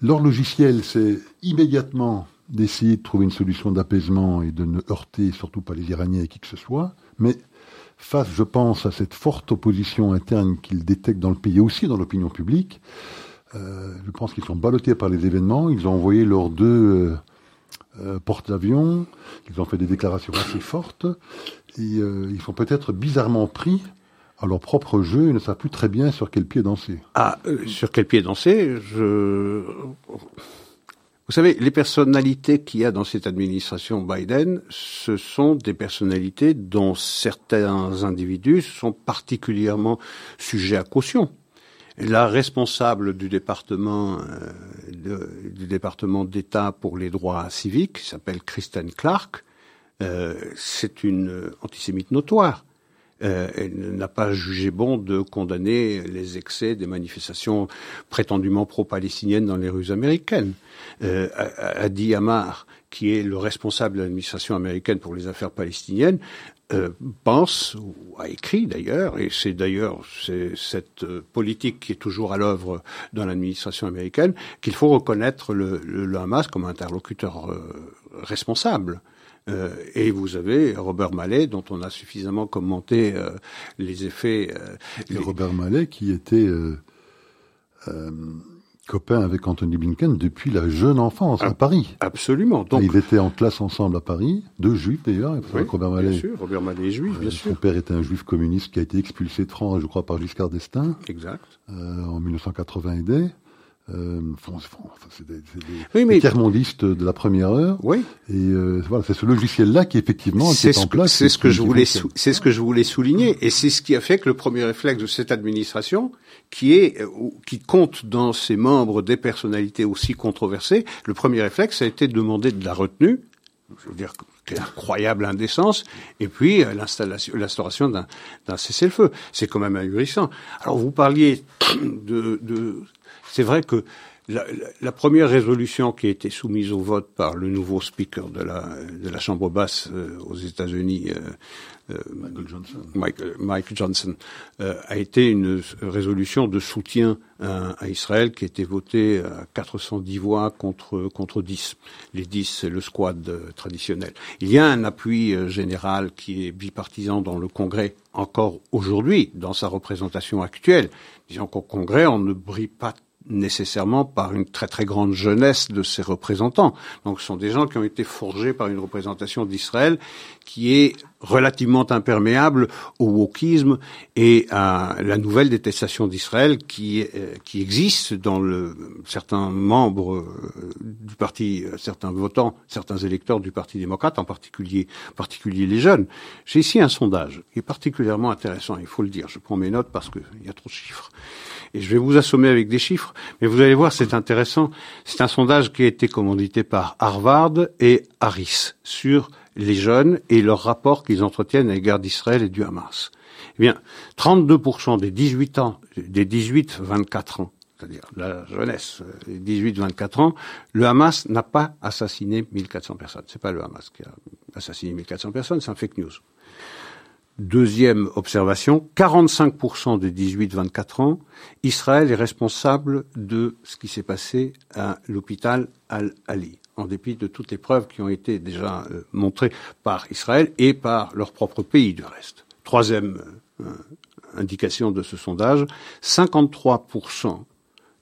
leur logiciel, c'est immédiatement d'essayer de trouver une solution d'apaisement et de ne heurter surtout pas les Iraniens et qui que ce soit, mais face, je pense, à cette forte opposition interne qu'ils détectent dans le pays et aussi dans l'opinion publique, euh, je pense qu'ils sont ballottés par les événements. Ils ont envoyé leurs deux euh, euh porte-avions. Ils ont fait des déclarations assez fortes. Et euh, ils sont peut-être bizarrement pris à leur propre jeu, ils ne savent plus très bien sur quel pied danser. Ah, sur quel pied danser je... Vous savez, les personnalités qu'il y a dans cette administration Biden, ce sont des personnalités dont certains individus sont particulièrement sujets à caution. La responsable du département euh, du département d'État pour les droits civiques, qui s'appelle Kristen Clark, euh, c'est une antisémite notoire. Euh, elle n'a pas jugé bon de condamner les excès des manifestations prétendument pro-palestiniennes dans les rues américaines. Euh, Adi Amar, qui est le responsable de l'administration américaine pour les affaires palestiniennes, euh, pense, ou a écrit d'ailleurs, et c'est d'ailleurs cette euh, politique qui est toujours à l'œuvre dans l'administration américaine, qu'il faut reconnaître le, le, Hamas comme interlocuteur euh, responsable. Et vous avez Robert Mallet, dont on a suffisamment commenté les effets. Les... Robert Mallet, qui était copain avec Anthony Blinken depuis la jeune enfance à Paris. Absolument. Donc, ils étaient en classe ensemble à Paris, deux juifs d'ailleurs. Oui, Robert Mallet. Bien sûr, Robert Mallet est juif, bien sûr. Son père était un juif communiste qui a été expulsé de France, je crois, par Giscard d'Estaing. Exact. en 1980 et euh, c'est des, des, des tiers-mondistes de la première heure. Oui. Et euh, voilà, c'est ce logiciel-là qui effectivement est en place. C'est ce que je voulais, c'est ce que je voulais souligner, et c'est ce qui a fait que le premier réflexe de cette administration, qui est, euh, qui compte dans ses membres des personnalités aussi controversées, le premier réflexe a été de demander de la retenue. Je veux dire, incroyable indécence, et puis euh, l'installation, l'instauration d'un, d'un cessez-le-feu. C'est quand même ahurissant. Alors vous parliez de, de c'est vrai que la, la, première résolution qui a été soumise au vote par le nouveau speaker de la, de la Chambre basse euh, aux États-Unis, euh, euh, Michael Johnson, Mike, Mike Johnson euh, a été une résolution de soutien à, à, Israël qui a été votée à 410 voix contre contre 10. Les 10, c'est le squad traditionnel. Il y a un appui général qui est bipartisan dans le Congrès encore aujourd'hui, dans sa représentation actuelle. Disons qu'au Congrès, on ne brille pas nécessairement par une très très grande jeunesse de ses représentants. Donc ce sont des gens qui ont été forgés par une représentation d'Israël qui est relativement imperméable au wokisme et à la nouvelle détestation d'Israël qui euh, qui existe dans le, certains membres euh, du parti, euh, certains votants, certains électeurs du Parti démocrate, en particulier, particulier les jeunes. J'ai ici un sondage qui est particulièrement intéressant, il faut le dire. Je prends mes notes parce qu'il y a trop de chiffres. Et je vais vous assommer avec des chiffres, mais vous allez voir, c'est intéressant. C'est un sondage qui a été commandité par Harvard et Harris sur les jeunes et leur rapport qu'ils entretiennent à l'égard d'Israël et du Hamas. Eh bien, 32% des 18 ans, des 18-24 ans, c'est-à-dire la jeunesse, les 18-24 ans, le Hamas n'a pas assassiné 1400 personnes. C'est pas le Hamas qui a assassiné 1400 personnes, c'est un fake news. Deuxième observation, 45% des 18-24 ans, Israël est responsable de ce qui s'est passé à l'hôpital Al-Ali, en dépit de toutes les preuves qui ont été déjà euh, montrées par Israël et par leur propre pays du reste. Troisième euh, indication de ce sondage, 53%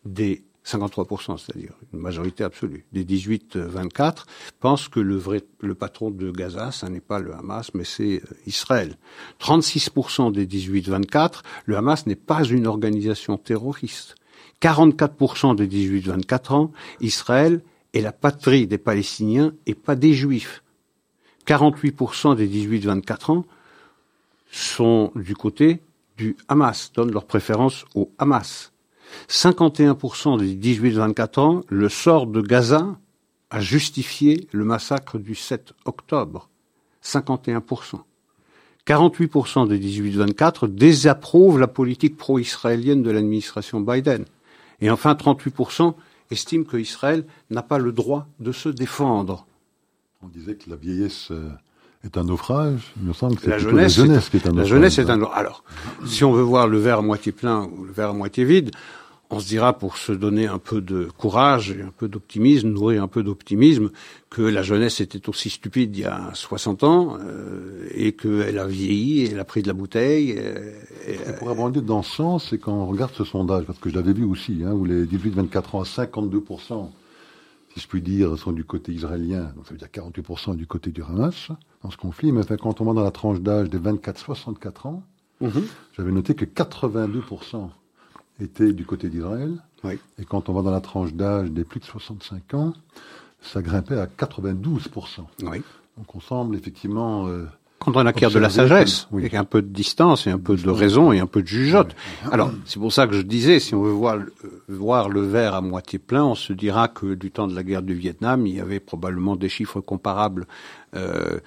des 53%, c'est-à-dire une majorité absolue, des 18-24 pensent que le vrai, le patron de Gaza, ce n'est pas le Hamas, mais c'est euh, Israël. 36% des 18-24, le Hamas n'est pas une organisation terroriste. 44% des 18-24 ans, Israël est la patrie des Palestiniens et pas des Juifs. 48% des 18-24 ans sont du côté du Hamas, donnent leur préférence au Hamas. 51% des 18-24 ans, le sort de Gaza a justifié le massacre du 7 octobre. 51%. 48% des 18-24 désapprouvent la politique pro-israélienne de l'administration Biden. Et enfin, 38% estiment qu'Israël n'a pas le droit de se défendre. On disait que la vieillesse euh, est un naufrage. Il me semble que c'est la jeunesse, la jeunesse qui est un naufrage. La jeunesse est un Alors, si on veut voir le verre à moitié plein ou le verre à moitié vide, on se dira pour se donner un peu de courage et un peu d'optimisme, nourrir un peu d'optimisme, que la jeunesse était aussi stupide il y a 60 ans euh, et qu'elle a vieilli, elle a pris de la bouteille. Euh, et, et pour abonder dans ce sens, c'est quand on regarde ce sondage, parce que je l'avais vu aussi, hein, où les 18-24 ans à 52%, si je puis dire, sont du côté israélien, donc ça veut dire 48% du côté du Hamas dans ce conflit, mais quand on va dans la tranche d'âge des 24-64 ans, Mhm. J'avais noté que 82% étaient du côté d'Israël. Et quand on va dans la tranche d'âge des plus de 65 ans, ça grimpait à 92%. Donc on semble effectivement... Euh, quand on acquiert de la sagesse, avec un peu de distance et un peu de raison et un peu de jugeote. Alors, c'est pour ça que je disais, si on veut voir, voir le verre à moitié plein, on se dira que du temps de la guerre du Vietnam, il y avait probablement des chiffres comparables euh, euh,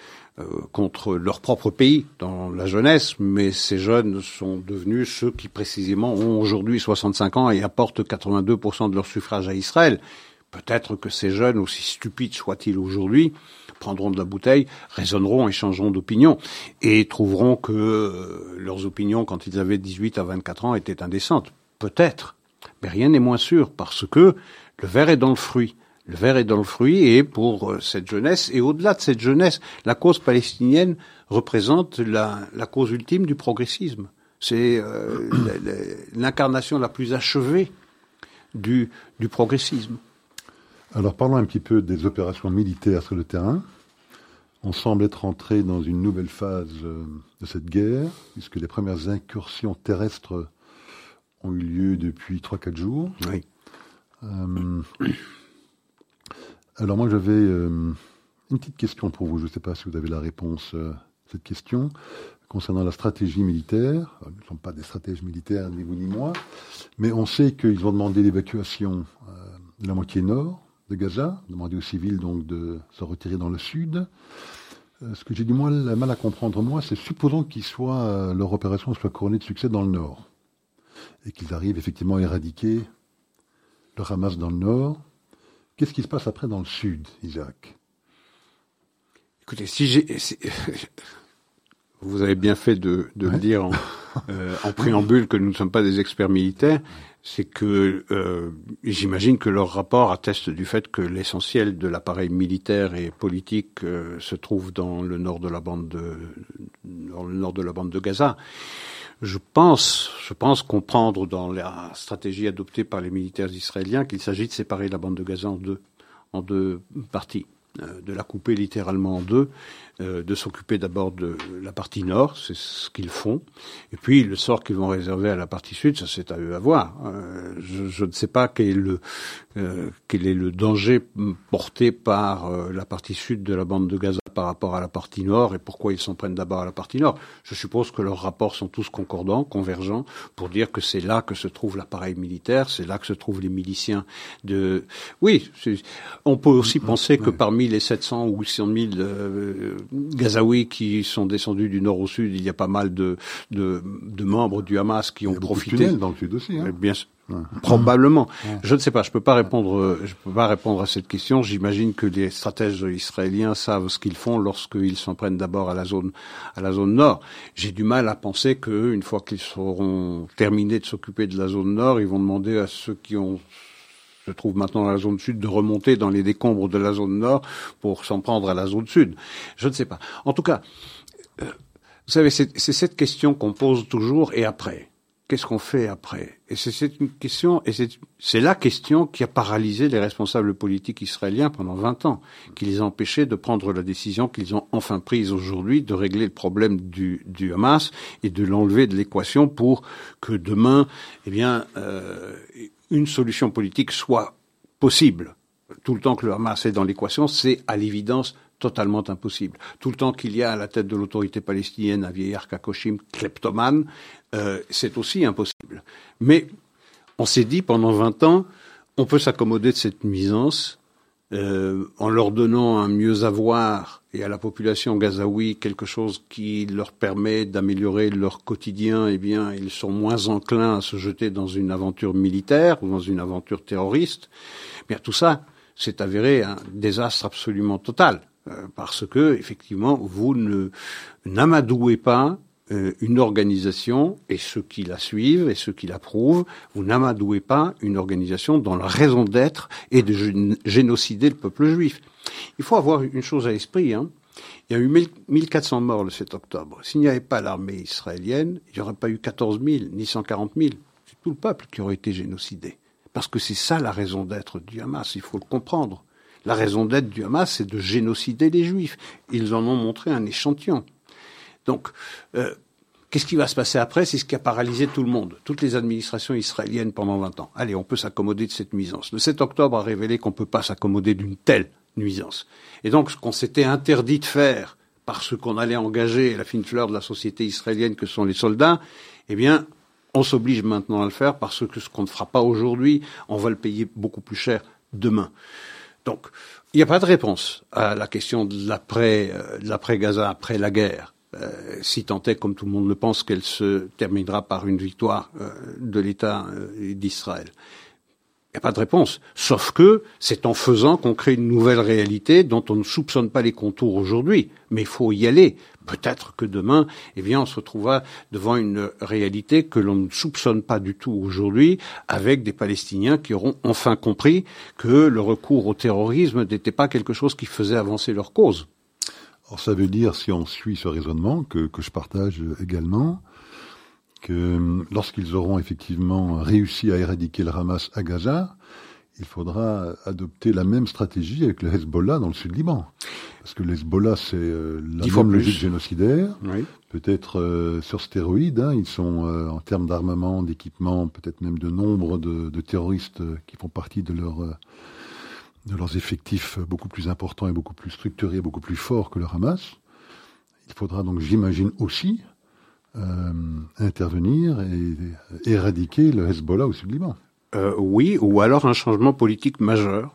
contre leur propre pays dans la jeunesse, mais ces jeunes sont devenus ceux qui précisément ont aujourd'hui 65 ans et apportent 82% de leur suffrage à Israël. Peut-être que ces jeunes, aussi stupides soient-ils aujourd'hui, prendront de la bouteille, raisonneront et changeront d'opinion, et trouveront que euh, leurs opinions, quand ils avaient 18 à 24 ans, étaient indécentes. Peut-être, mais rien n'est moins sûr, parce que le verre est dans le fruit. Le verre est dans le fruit, et pour euh, cette jeunesse, et au-delà de cette jeunesse, la cause palestinienne représente la, cause ultime du progressisme. C'est euh, l'incarnation la plus achevée du, du progressisme. Alors parlons un petit peu des opérations militaires sur le terrain. On semble être entré dans une nouvelle phase euh, de cette guerre, puisque les premières incursions terrestres ont eu lieu depuis 3-4 jours. Oui. Euh, alors moi j'avais euh, une petite question pour vous, je ne sais pas si vous avez la réponse à cette question, concernant la stratégie militaire. Nous ne sommes pas des stratèges militaires, ni vous ni moi, mais on sait qu'ils ont demandé l'évacuation de la moitié nord, de Gaza, demander aux civils donc de se retirer dans le sud. Euh, ce que j'ai du mal à comprendre, moi, c'est supposons qu'ils soient, euh, leur opération soit couronnée de succès dans le nord, et qu'ils arrivent effectivement à éradiquer le Hamas dans le nord. Qu'est-ce qui se passe après dans le sud, Isaac? Écoutez, si j'ai, vous avez bien fait de, le dire en, euh, en, préambule que nous ne sommes pas des experts militaires c'est que euh, j'imagine que leur rapport atteste du fait que l'essentiel de l'appareil militaire et politique euh, se trouve dans le nord de la bande de dans le nord de la bande de Gaza. Je pense, je pense comprendre dans la stratégie adoptée par les militaires israéliens qu'il s'agit de séparer la bande de Gaza en deux, en deux parties, de la couper littéralement en deux euh, de s'occuper d'abord de la partie nord, c'est ce qu'ils font, et puis le sort qu'ils vont réserver à la partie sud, ça c'est à eux à voir. Euh, je, je, ne sais pas quel est le euh, quel est le danger porté par la partie sud de la bande de Gaza par rapport à la partie nord et pourquoi ils s'en prennent d'abord à la partie nord. Je suppose que leurs rapports sont tous concordants, convergents, pour dire que c'est là que se trouve l'appareil militaire, c'est là que se trouvent les miliciens de. Oui, on peut aussi penser que parmi les 700 ou 800 000 Gazaouis qui sont descendus du nord au sud, il y a pas mal de, de, de membres du Hamas qui ont il y a profité. dans le sud aussi. Hein. Bien Probablement. Je ne sais pas. Je peux pas répondre. Je peux pas répondre à cette question. J'imagine que les stratèges israéliens savent ce qu'ils font lorsqu'ils s'en prennent d'abord à la zone, à la zone nord. J'ai du mal à penser qu'une fois qu'ils seront terminés de s'occuper de la zone nord, ils vont demander à ceux qui ont se trouve maintenant dans la zone sud, de remonter dans les décombres de la zone nord pour s'en prendre à la zone sud. Je ne sais pas. En tout cas, euh, vous savez, c'est cette question qu'on pose toujours, et après Qu'est-ce qu'on fait après? Et c'est cette question, et c'est la question qui a paralysé les responsables politiques israéliens pendant 20 ans, qui les a empêchés de prendre la décision qu'ils ont enfin prise aujourd'hui de régler le problème du, du Hamas et de l'enlever de l'équation pour que demain, eh bien, euh, une solution politique soit possible. Tout le temps que le Hamas est dans l'équation, c'est à l'évidence totalement impossible. Tout le temps qu'il y a à la tête de l'autorité palestinienne un vieillard kakoshim kleptomane, euh, c'est aussi impossible. Mais on s'est dit pendant 20 ans, on peut s'accommoder de cette nuisance euh, en leur donnant un mieux avoir et à la population gazaoui quelque chose qui leur permet d'améliorer leur quotidien, eh bien, ils sont moins enclins à se jeter dans une aventure militaire ou dans une aventure terroriste. Bien, tout ça, s'est avéré un désastre absolument total. Euh, parce que effectivement vous ne n'amadouez pas une organisation et ceux qui la suivent et ceux qui l'approuvent, vous n'amadouez pas une organisation dont la raison d'être est de génocider le peuple juif. Il faut avoir une chose à l'esprit. Hein. Il y a eu 1400 morts le 7 octobre. S'il n'y avait pas l'armée israélienne, il n'y aurait pas eu 14 000 ni 140 000. C'est tout le peuple qui aurait été génocidé. Parce que c'est ça la raison d'être du Hamas, il faut le comprendre. La raison d'être du Hamas, c'est de génocider les Juifs. Ils en ont montré un échantillon. Donc, euh, Qu'est-ce qui va se passer après? C'est ce qui a paralysé tout le monde, toutes les administrations israéliennes pendant 20 ans. Allez, on peut s'accommoder de cette nuisance. Le 7 octobre a révélé qu'on ne peut pas s'accommoder d'une telle nuisance. Et donc, ce qu'on s'était interdit de faire parce qu'on allait engager la fine fleur de la société israélienne que sont les soldats, eh bien, on s'oblige maintenant à le faire parce que ce qu'on ne fera pas aujourd'hui, on va le payer beaucoup plus cher demain. Donc, il n'y a pas de réponse à la question de l'après, euh, après la guerre. Euh, si tant est, comme tout le monde le pense, qu'elle se terminera par une victoire euh, de l'État d'Israël. Il n'y a pas de réponse. Sauf que c'est en faisant qu'on crée une nouvelle réalité dont on ne soupçonne pas les contours aujourd'hui. Mais il faut y aller. Peut-être que demain, eh bien, on se retrouvera devant une réalité que l'on ne soupçonne pas du tout aujourd'hui, avec des Palestiniens qui auront enfin compris que le recours au terrorisme n'était pas quelque chose qui faisait avancer leur cause. Alors ça veut dire, si on suit ce raisonnement, que, que je partage également, que lorsqu'ils auront effectivement réussi à éradiquer le Hamas à Gaza, il faudra adopter la même stratégie avec le Hezbollah dans le sud Liban. Parce que le Hezbollah, c'est euh, la même logique génocidaire, peut-être euh, sur stéroïdes. Hein. ils sont, euh, en termes d'armement, d'équipement, peut-être même de nombre de, de terroristes qui font partie de, leur, de leurs effectifs beaucoup plus importants et beaucoup plus structurés, beaucoup plus forts que le Hamas. Il faudra donc, j'imagine aussi, intervenir et éradiquer le Hezbollah au sud Liban. Euh, oui, ou alors un changement politique majeur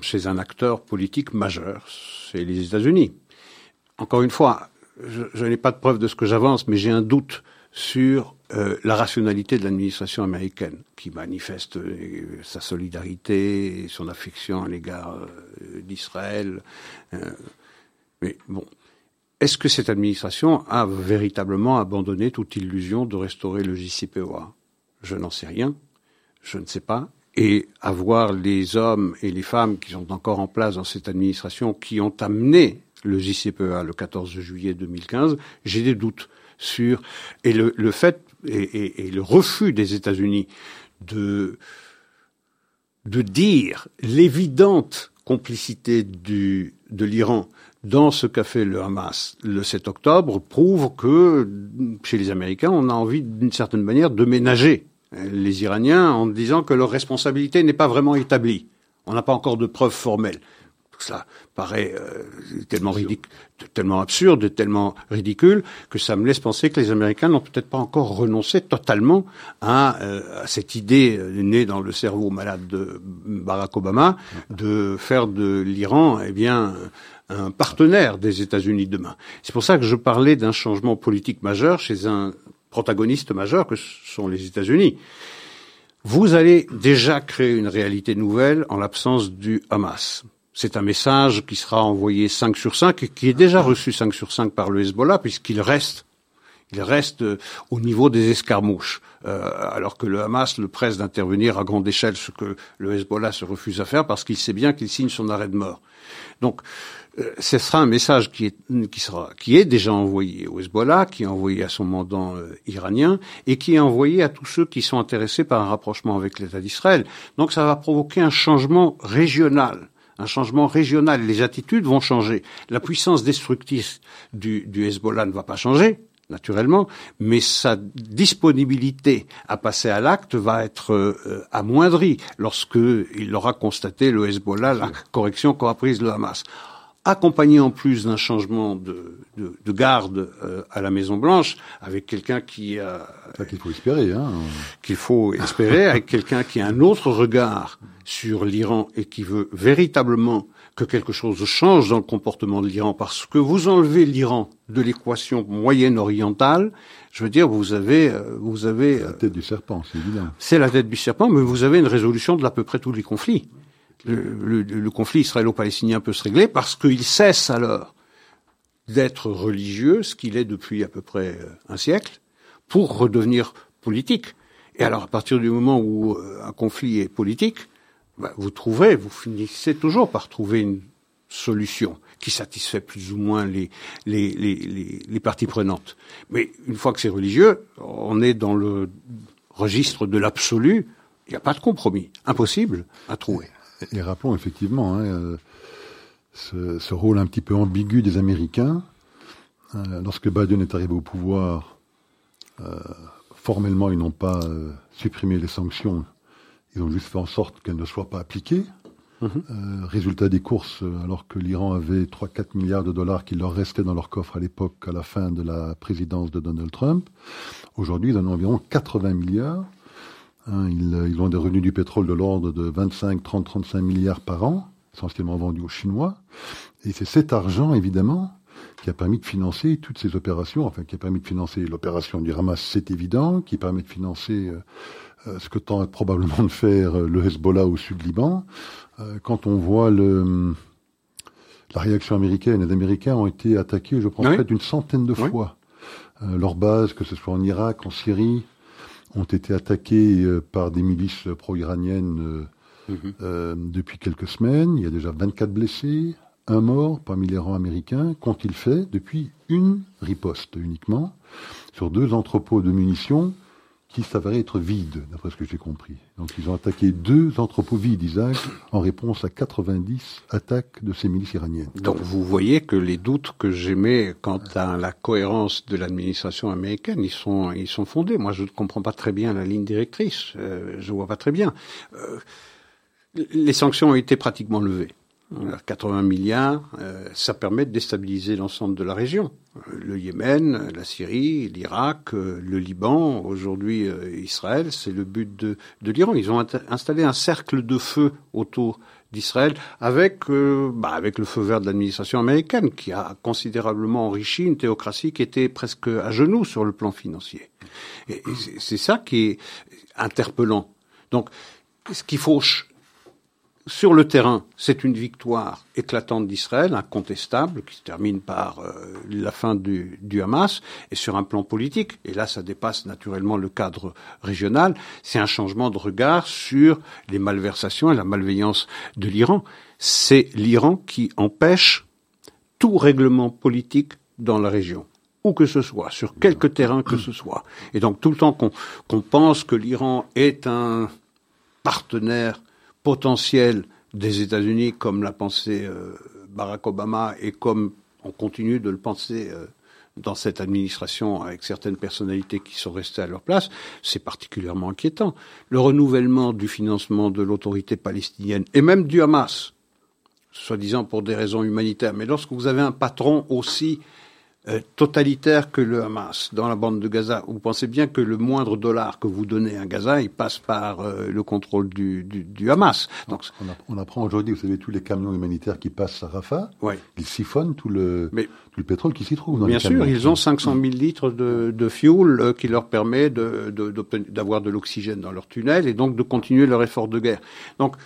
chez un acteur politique majeur, c'est les États-Unis. Encore une fois, je, n'ai pas de preuve de ce que j'avance, mais j'ai un doute sur euh, la rationalité de l'administration américaine, qui manifeste euh, sa solidarité et son affection à l'égard d'Israël. mais bon, est-ce que cette administration a véritablement abandonné toute illusion de restaurer le JCPOA Je n'en sais rien. Je ne sais pas, et avoir les hommes et les femmes qui sont encore en place dans cette administration qui ont amené le JCPEA le 14 juillet 2015, j'ai des doutes sur et le, le fait et, le refus des États-Unis de de dire l'évidente complicité du, de l'Iran dans ce qu'a fait le Hamas le 7 octobre prouve que chez les Américains, on a envie d'une certaine manière de ménager les Iraniens en disant que leur responsabilité n'est pas vraiment établie. On n'a pas encore de preuves formelles. Cela paraît euh, tellement ridicule, tellement absurde, tellement ridicule que ça me laisse penser que les Américains n'ont peut-être pas encore renoncé totalement à, euh, cette idée euh, née dans le cerveau malade de Barack Obama de faire de l'Iran, eh bien, un partenaire des États-Unis demain. C'est pour ça que je parlais d'un changement politique majeur chez un protagonistes majeurs que sont les États-Unis. Vous allez déjà créer une réalité nouvelle en l'absence du Hamas. C'est un message qui sera envoyé 5 sur 5 et qui est déjà reçu 5 sur 5 par le Hezbollah puisqu'il reste il reste euh, au niveau des escarmouches, euh, alors que le Hamas le presse d'intervenir à grande échelle, ce que le Hezbollah se refuse à faire parce qu'il sait bien qu'il signe son arrêt de mort. Donc, euh, ce sera un message qui est, qui sera, qui est déjà envoyé au Hezbollah, qui est envoyé à son mandant iranien et qui est envoyé à tous ceux qui sont intéressés par un rapprochement avec l'État d'Israël. Donc ça va provoquer un changement régional un changement régional. Les attitudes vont changer. La puissance destructrice du, du Hezbollah ne va pas changer, naturellement, mais sa disponibilité à passer à l'acte va être euh, amoindrie lorsque il aura constaté le Hezbollah la correction qu'aura prise le Hamas accompagné en plus d'un changement de, de, de garde euh, à la Maison Blanche, avec quelqu'un qui a qu'il faut espérer, hein. qu'il faut espérer, avec quelqu'un qui a un autre regard sur l'Iran et qui veut véritablement que quelque chose change dans le comportement de l'Iran, parce que vous enlevez l'Iran de l'équation moyenne orientale, je veux dire, vous avez, euh, vous avez la tête du serpent, c'est évident. C'est la tête du serpent, mais vous avez une résolution de à peu près tous les conflits le, conflit israélo-palestinien peut se régler parce qu'il cesse alors d'être religieux, ce qu'il est depuis à peu près euh, un siècle, pour redevenir politique. Et alors, à partir du moment où euh, un conflit est politique, bah, vous trouverez, vous finissez toujours par trouver une solution qui satisfait plus ou moins les, les, les, les parties prenantes. Mais une fois que c'est religieux, on est dans le registre de l'absolu, il n'y a pas de compromis. Impossible à trouver. Et rappelons effectivement hein, euh, ce, rôle un petit peu ambigu des Américains. Euh, lorsque Biden est arrivé au pouvoir, formellement, ils n'ont pas supprimé les sanctions, ils ont juste fait en sorte qu'elles ne soient pas appliquées. Mhm. résultat des courses, alors que l'Iran avait 3-4 milliards de dollars qui leur restaient dans leur coffre à l'époque, à la fin de la présidence de Donald Trump, aujourd'hui ils en ont environ 80 milliards. Hein, ils, ont des revenus du pétrole de l'ordre de 25, 30, 35 milliards par an, essentiellement vendus aux Chinois. Et c'est cet argent, évidemment, qui a permis de financer toutes ces opérations, enfin qui a permis de financer l'opération du Hamas, c'est évident, qui permet de financer euh, euh, ce que tente probablement de faire euh, le Hezbollah au sud Liban. quand on voit le, la réaction américaine, les Américains ont été attaqués, je pense, près d'une centaine de fois. leurs bases, que ce soit en Irak, en Syrie, ont été attaqués euh, par des milices pro-iraniennes euh, mhm. euh, depuis quelques semaines. Il y a déjà 24 blessés, un mort parmi les rangs américains. Qu'ont-ils fait depuis une riposte uniquement sur deux entrepôts de munitions qui s'avérait être vide, d'après ce que j'ai compris. Donc ils ont attaqué deux entrepôts vides, Isaac, en réponse à 90 attaques de ces milices iraniennes. Donc vous voyez que les doutes que j'émets quant à la cohérence de l'administration américaine, ils sont, ils sont fondés. Moi, je ne comprends pas très bien la ligne directrice. Euh, je vois pas très bien. Euh, les sanctions ont été pratiquement levées. 80 milliards, euh, ça permet de déstabiliser l'ensemble de la région. Le Yémen, la Syrie, l'Irak, euh, le Liban, aujourd'hui euh, Israël, c'est le but de, l'Iran. Ils ont installé un cercle de feu autour d'Israël avec, bah, avec le feu vert de l'administration américaine qui a considérablement enrichi une théocratie qui était presque à genoux sur le plan financier. Et, et c'est ça qui est interpellant. Donc, ce qu'il faut sur le terrain, c'est une victoire éclatante d'Israël, incontestable, qui se termine par euh, la fin du, Hamas. Et sur un plan politique, et là ça dépasse naturellement le cadre régional, c'est un changement de regard sur les malversations et la malveillance de l'Iran. C'est l'Iran qui empêche tout règlement politique dans la région où que ce soit, sur quelque terrain que ce soit. Et donc tout le temps qu'on pense que l'Iran est un partenaire potentiel des États-Unis, comme l'a pensé euh, Barack Obama et comme on continue de le penser euh, dans cette administration avec certaines personnalités qui sont restées à leur place, c'est particulièrement inquiétant. Le renouvellement du financement de l'autorité palestinienne et même du Hamas, soi-disant pour des raisons humanitaires, mais lorsque vous avez un patron aussi totalitaire que le Hamas dans la bande de Gaza. Vous pensez bien que le moindre dollar que vous donnez à Gaza, il passe par euh, le contrôle du, du, Hamas. Donc, on, apprend aujourd'hui, vous savez, tous les camions humanitaires qui passent à Rafah, ils siphonnent tout le, tout le pétrole qui s'y trouve. Dans bien sûr, ils ont 500 000 litres de, de fuel euh, qui leur permet d'avoir de, de l'oxygène dans leur tunnel et donc de continuer leur effort de guerre. Donc,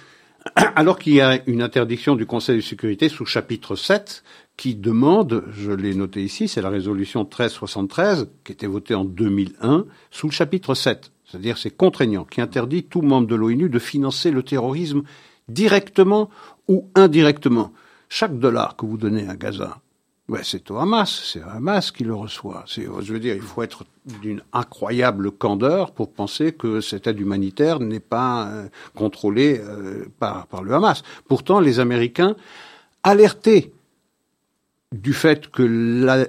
alors qu'il y a une interdiction du Conseil de sécurité sous chapitre 7 qui demande, je l'ai noté ici, c'est la résolution 1373 qui était votée en 2001 sous le chapitre 7, c'est-à-dire c'est contraignant, qui interdit tout membre de l'ONU de financer le terrorisme directement ou indirectement. Chaque dollar que vous donnez à Gaza, ouais, c'est au Hamas, c'est Hamas qui le reçoit. je veux dire, il faut être d'une incroyable candeur pour penser que cette aide humanitaire n'est pas euh, contrôlée euh, par, le Hamas. Pourtant, les Américains alertés du fait que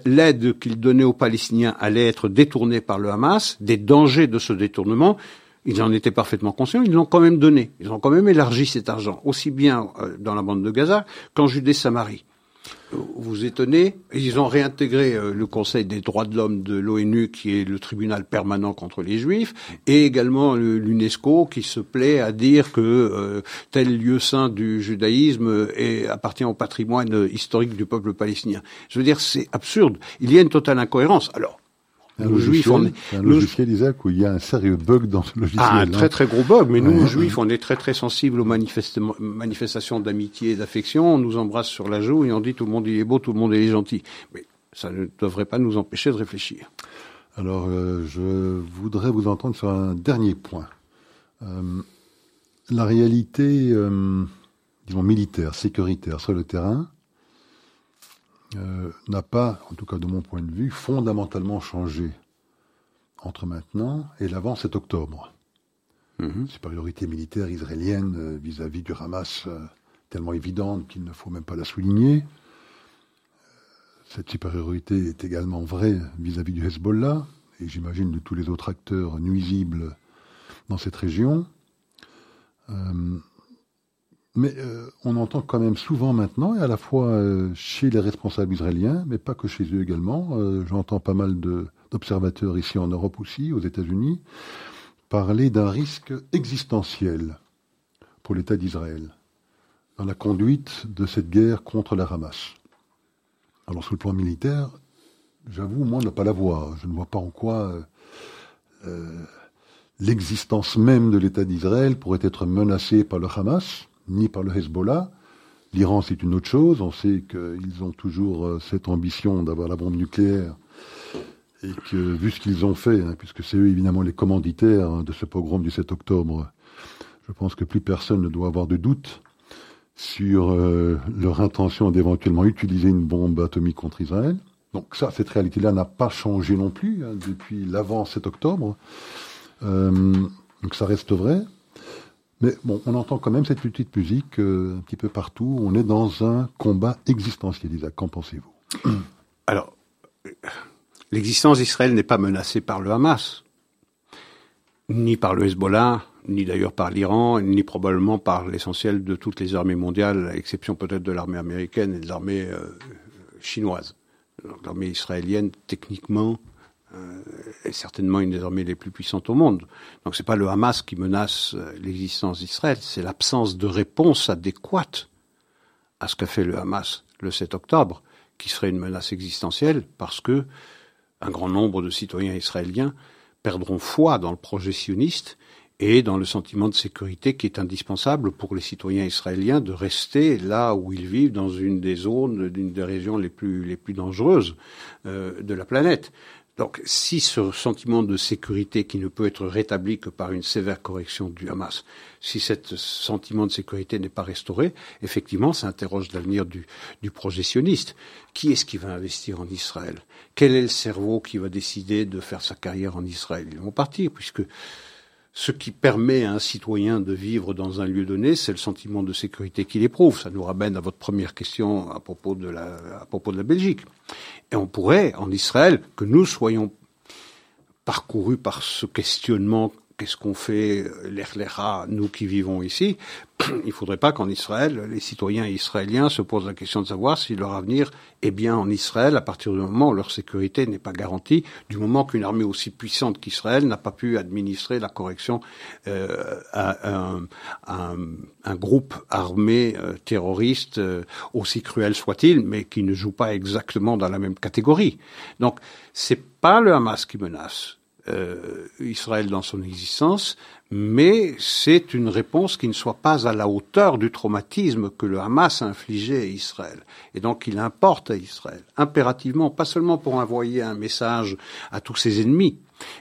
l'aide qu'il donnait aux Palestiniens allait être détournée par le Hamas, des dangers de ce détournement, ils en étaient parfaitement conscients, ils l'ont quand même donné, ils ont quand même élargi cet argent, aussi bien euh, dans la bande de Gaza qu'en Judée-Samarie vous étonnez, ils ont réintégré euh, le Conseil des droits de l'homme de l'ONU, qui est le tribunal permanent contre les Juifs, et également l'UNESCO, qui se plaît à dire que euh, tel lieu saint du judaïsme appartient au patrimoine historique du peuple palestinien. Je veux dire, c'est absurde. Il y a une totale incohérence. Alors, nous, juifs, on est, un logiciel, Isaac, où il y a un sérieux bug dans ce logiciel. Ah, un très très gros bug. Mais nous, juifs, on est très très sensibles aux manifestations d'amitié et d'affection. On nous embrasse sur la joue et on dit tout le monde il est beau, tout le monde est gentil. Mais ça ne devrait pas nous empêcher de réfléchir. Alors, euh, je voudrais vous entendre sur un dernier point. Euh, la réalité, euh, disons, militaire, sécuritaire sur le terrain, euh, n'a pas, en tout cas de mon point de vue, fondamentalement changé entre maintenant et l'avant 7 octobre. Mm Supériorité militaire israélienne euh, vis-à-vis du Hamas euh, tellement évidente qu'il ne faut même pas la souligner. Cette supériorité est également vraie vis-à-vis du Hezbollah et j'imagine de tous les autres acteurs nuisibles dans cette région. Euh, mais euh, on entend quand même souvent maintenant, et à la fois euh, chez les responsables israéliens, mais pas que chez eux également, j'entends pas mal d'observateurs ici en Europe aussi, aux États-Unis, parler d'un risque existentiel pour l'État d'Israël dans la conduite de cette guerre contre la Hamas. Alors sur le plan militaire, j'avoue, moi, ne pas la voir. Je ne vois pas en quoi l'existence même de l'État d'Israël pourrait être menacée par le Hamas, ni par le Hezbollah. L'Iran, c'est une autre chose. On sait qu'ils ont toujours euh, cette ambition d'avoir la bombe nucléaire et que, vu ce qu'ils ont fait, hein, puisque c'est eux évidemment les commanditaires hein, de ce pogrom du 7 octobre, je pense que plus personne ne doit avoir de doute sur euh, leur intention d'éventuellement utiliser une bombe atomique contre Israël. Donc ça, cette réalité-là n'a pas changé non plus hein, depuis l'avant 7 octobre. Euh, donc ça reste vrai. Mais bon, on entend quand même cette petite musique euh, un petit peu partout. On est dans un combat existentiel, Isaac. Qu'en pensez-vous? Alors, l'existence d'Israël n'est pas menacée par le Hamas, ni par le Hezbollah, ni d'ailleurs par l'Iran, ni probablement par l'essentiel de toutes les armées mondiales, à exception peut-être de l'armée américaine et de l'armée euh, chinoise. L'armée israélienne, techniquement, est certainement une des armées les plus puissantes au monde. Donc c'est pas le Hamas qui menace euh, l'existence d'Israël, c'est l'absence de réponse adéquate à ce qu'a fait le Hamas le 7 octobre, qui serait une menace existentielle parce que un grand nombre de citoyens israéliens perdront foi dans le projet sioniste et dans le sentiment de sécurité qui est indispensable pour les citoyens israéliens de rester là où ils vivent dans une des zones, d'une des régions les plus les plus dangereuses euh, de la planète. Donc, si ce sentiment de sécurité qui ne peut être rétabli que par une sévère correction du Hamas, si ce sentiment de sécurité n'est pas restauré, effectivement, ça interroge l'avenir du, du. Qui est-ce qui va investir en Israël? Quel est le cerveau qui va décider de faire sa carrière en Israël? Ils vont partir, puisque ce qui permet à un citoyen de vivre dans un lieu donné, c'est le sentiment de sécurité qu'il éprouve. Ça nous ramène à votre première question à propos de la, à propos de la Belgique. Et on pourrait, en Israël, que nous soyons parcourus par ce questionnement qu'est-ce qu'on fait, euh, l'Erlecha, nous qui vivons ici? Il ne faudrait pas qu'en Israël, les citoyens israéliens se posent la question de savoir si leur avenir est bien en Israël à partir du moment où leur sécurité n'est pas garantie, du moment qu'une armée aussi puissante qu'Israël n'a pas pu administrer la correction euh, à un, un, groupe armé euh, terroriste, euh, aussi cruel soit-il, mais qui ne joue pas exactement dans la même catégorie. Donc, c'est pas le Hamas qui menace euh, Israël dans son existence, mais c'est une réponse qui ne soit pas à la hauteur du traumatisme que le Hamas a infligé à Israël. Et donc il importe à Israël, impérativement, pas seulement pour envoyer un message à tous ses ennemis,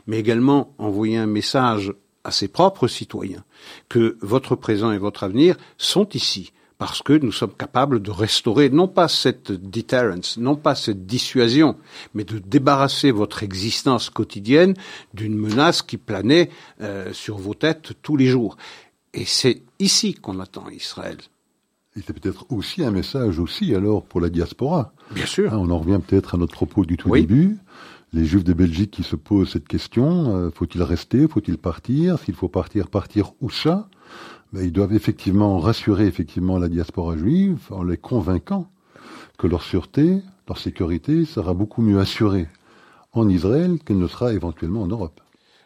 mais également envoyer un message à ses propres citoyens, que votre présent et votre avenir sont ici, parce que nous sommes capables de restaurer non pas cette deterrence, non pas cette dissuasion, mais de débarrasser votre existence quotidienne d'une menace qui planait euh, sur vos têtes tous les jours. Et c'est ici qu'on attend Israël. Et c'est peut-être aussi un message aussi alors pour la diaspora. Bien sûr. Hein, on en revient peut-être à notre propos du tout début. Les Juifs de Belgique qui se posent cette question euh, faut-il rester Faut-il partir S'il faut partir, partir où ça? Ils doivent effectivement rassurer effectivement la diaspora juive en les convainquant que leur sûreté, leur sécurité sera beaucoup mieux assurée en Israël qu'elle ne sera éventuellement en Europe.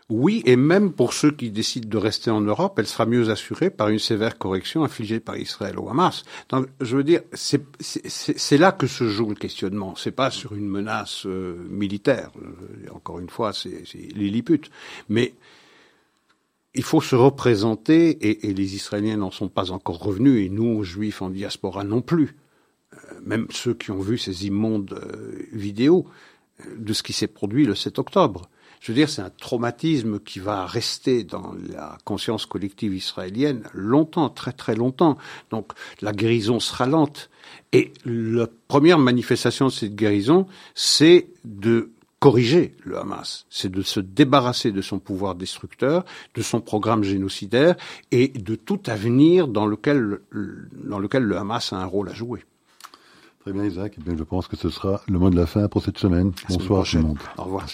Oui, et même pour ceux qui décident de rester en Europe, elle sera mieux assurée par une sévère correction infligée par Israël au Hamas. Donc, je veux dire, c'est là que se joue le questionnement. C'est pas sur une menace euh, militaire. Euh, encore une fois, c'est Lilliput. Mais il faut se représenter, et, les Israéliens n'en sont pas encore revenus, et nous, juifs en diaspora non plus, euh, même ceux qui ont vu ces immondes euh, vidéos euh, de ce qui s'est produit le 7 octobre. Je veux dire, c'est un traumatisme qui va rester dans la conscience collective israélienne longtemps, très très longtemps. Donc la guérison sera lente. Et la première manifestation de cette guérison, c'est de corriger le Hamas, c'est de se débarrasser de son pouvoir destructeur, de son programme génocidaire et de tout avenir dans lequel, dans lequel le Hamas a un rôle à jouer. Très bien Isaac, eh je pense que ce sera le mot de la fin pour cette semaine. Bonsoir tout le monde. Au revoir.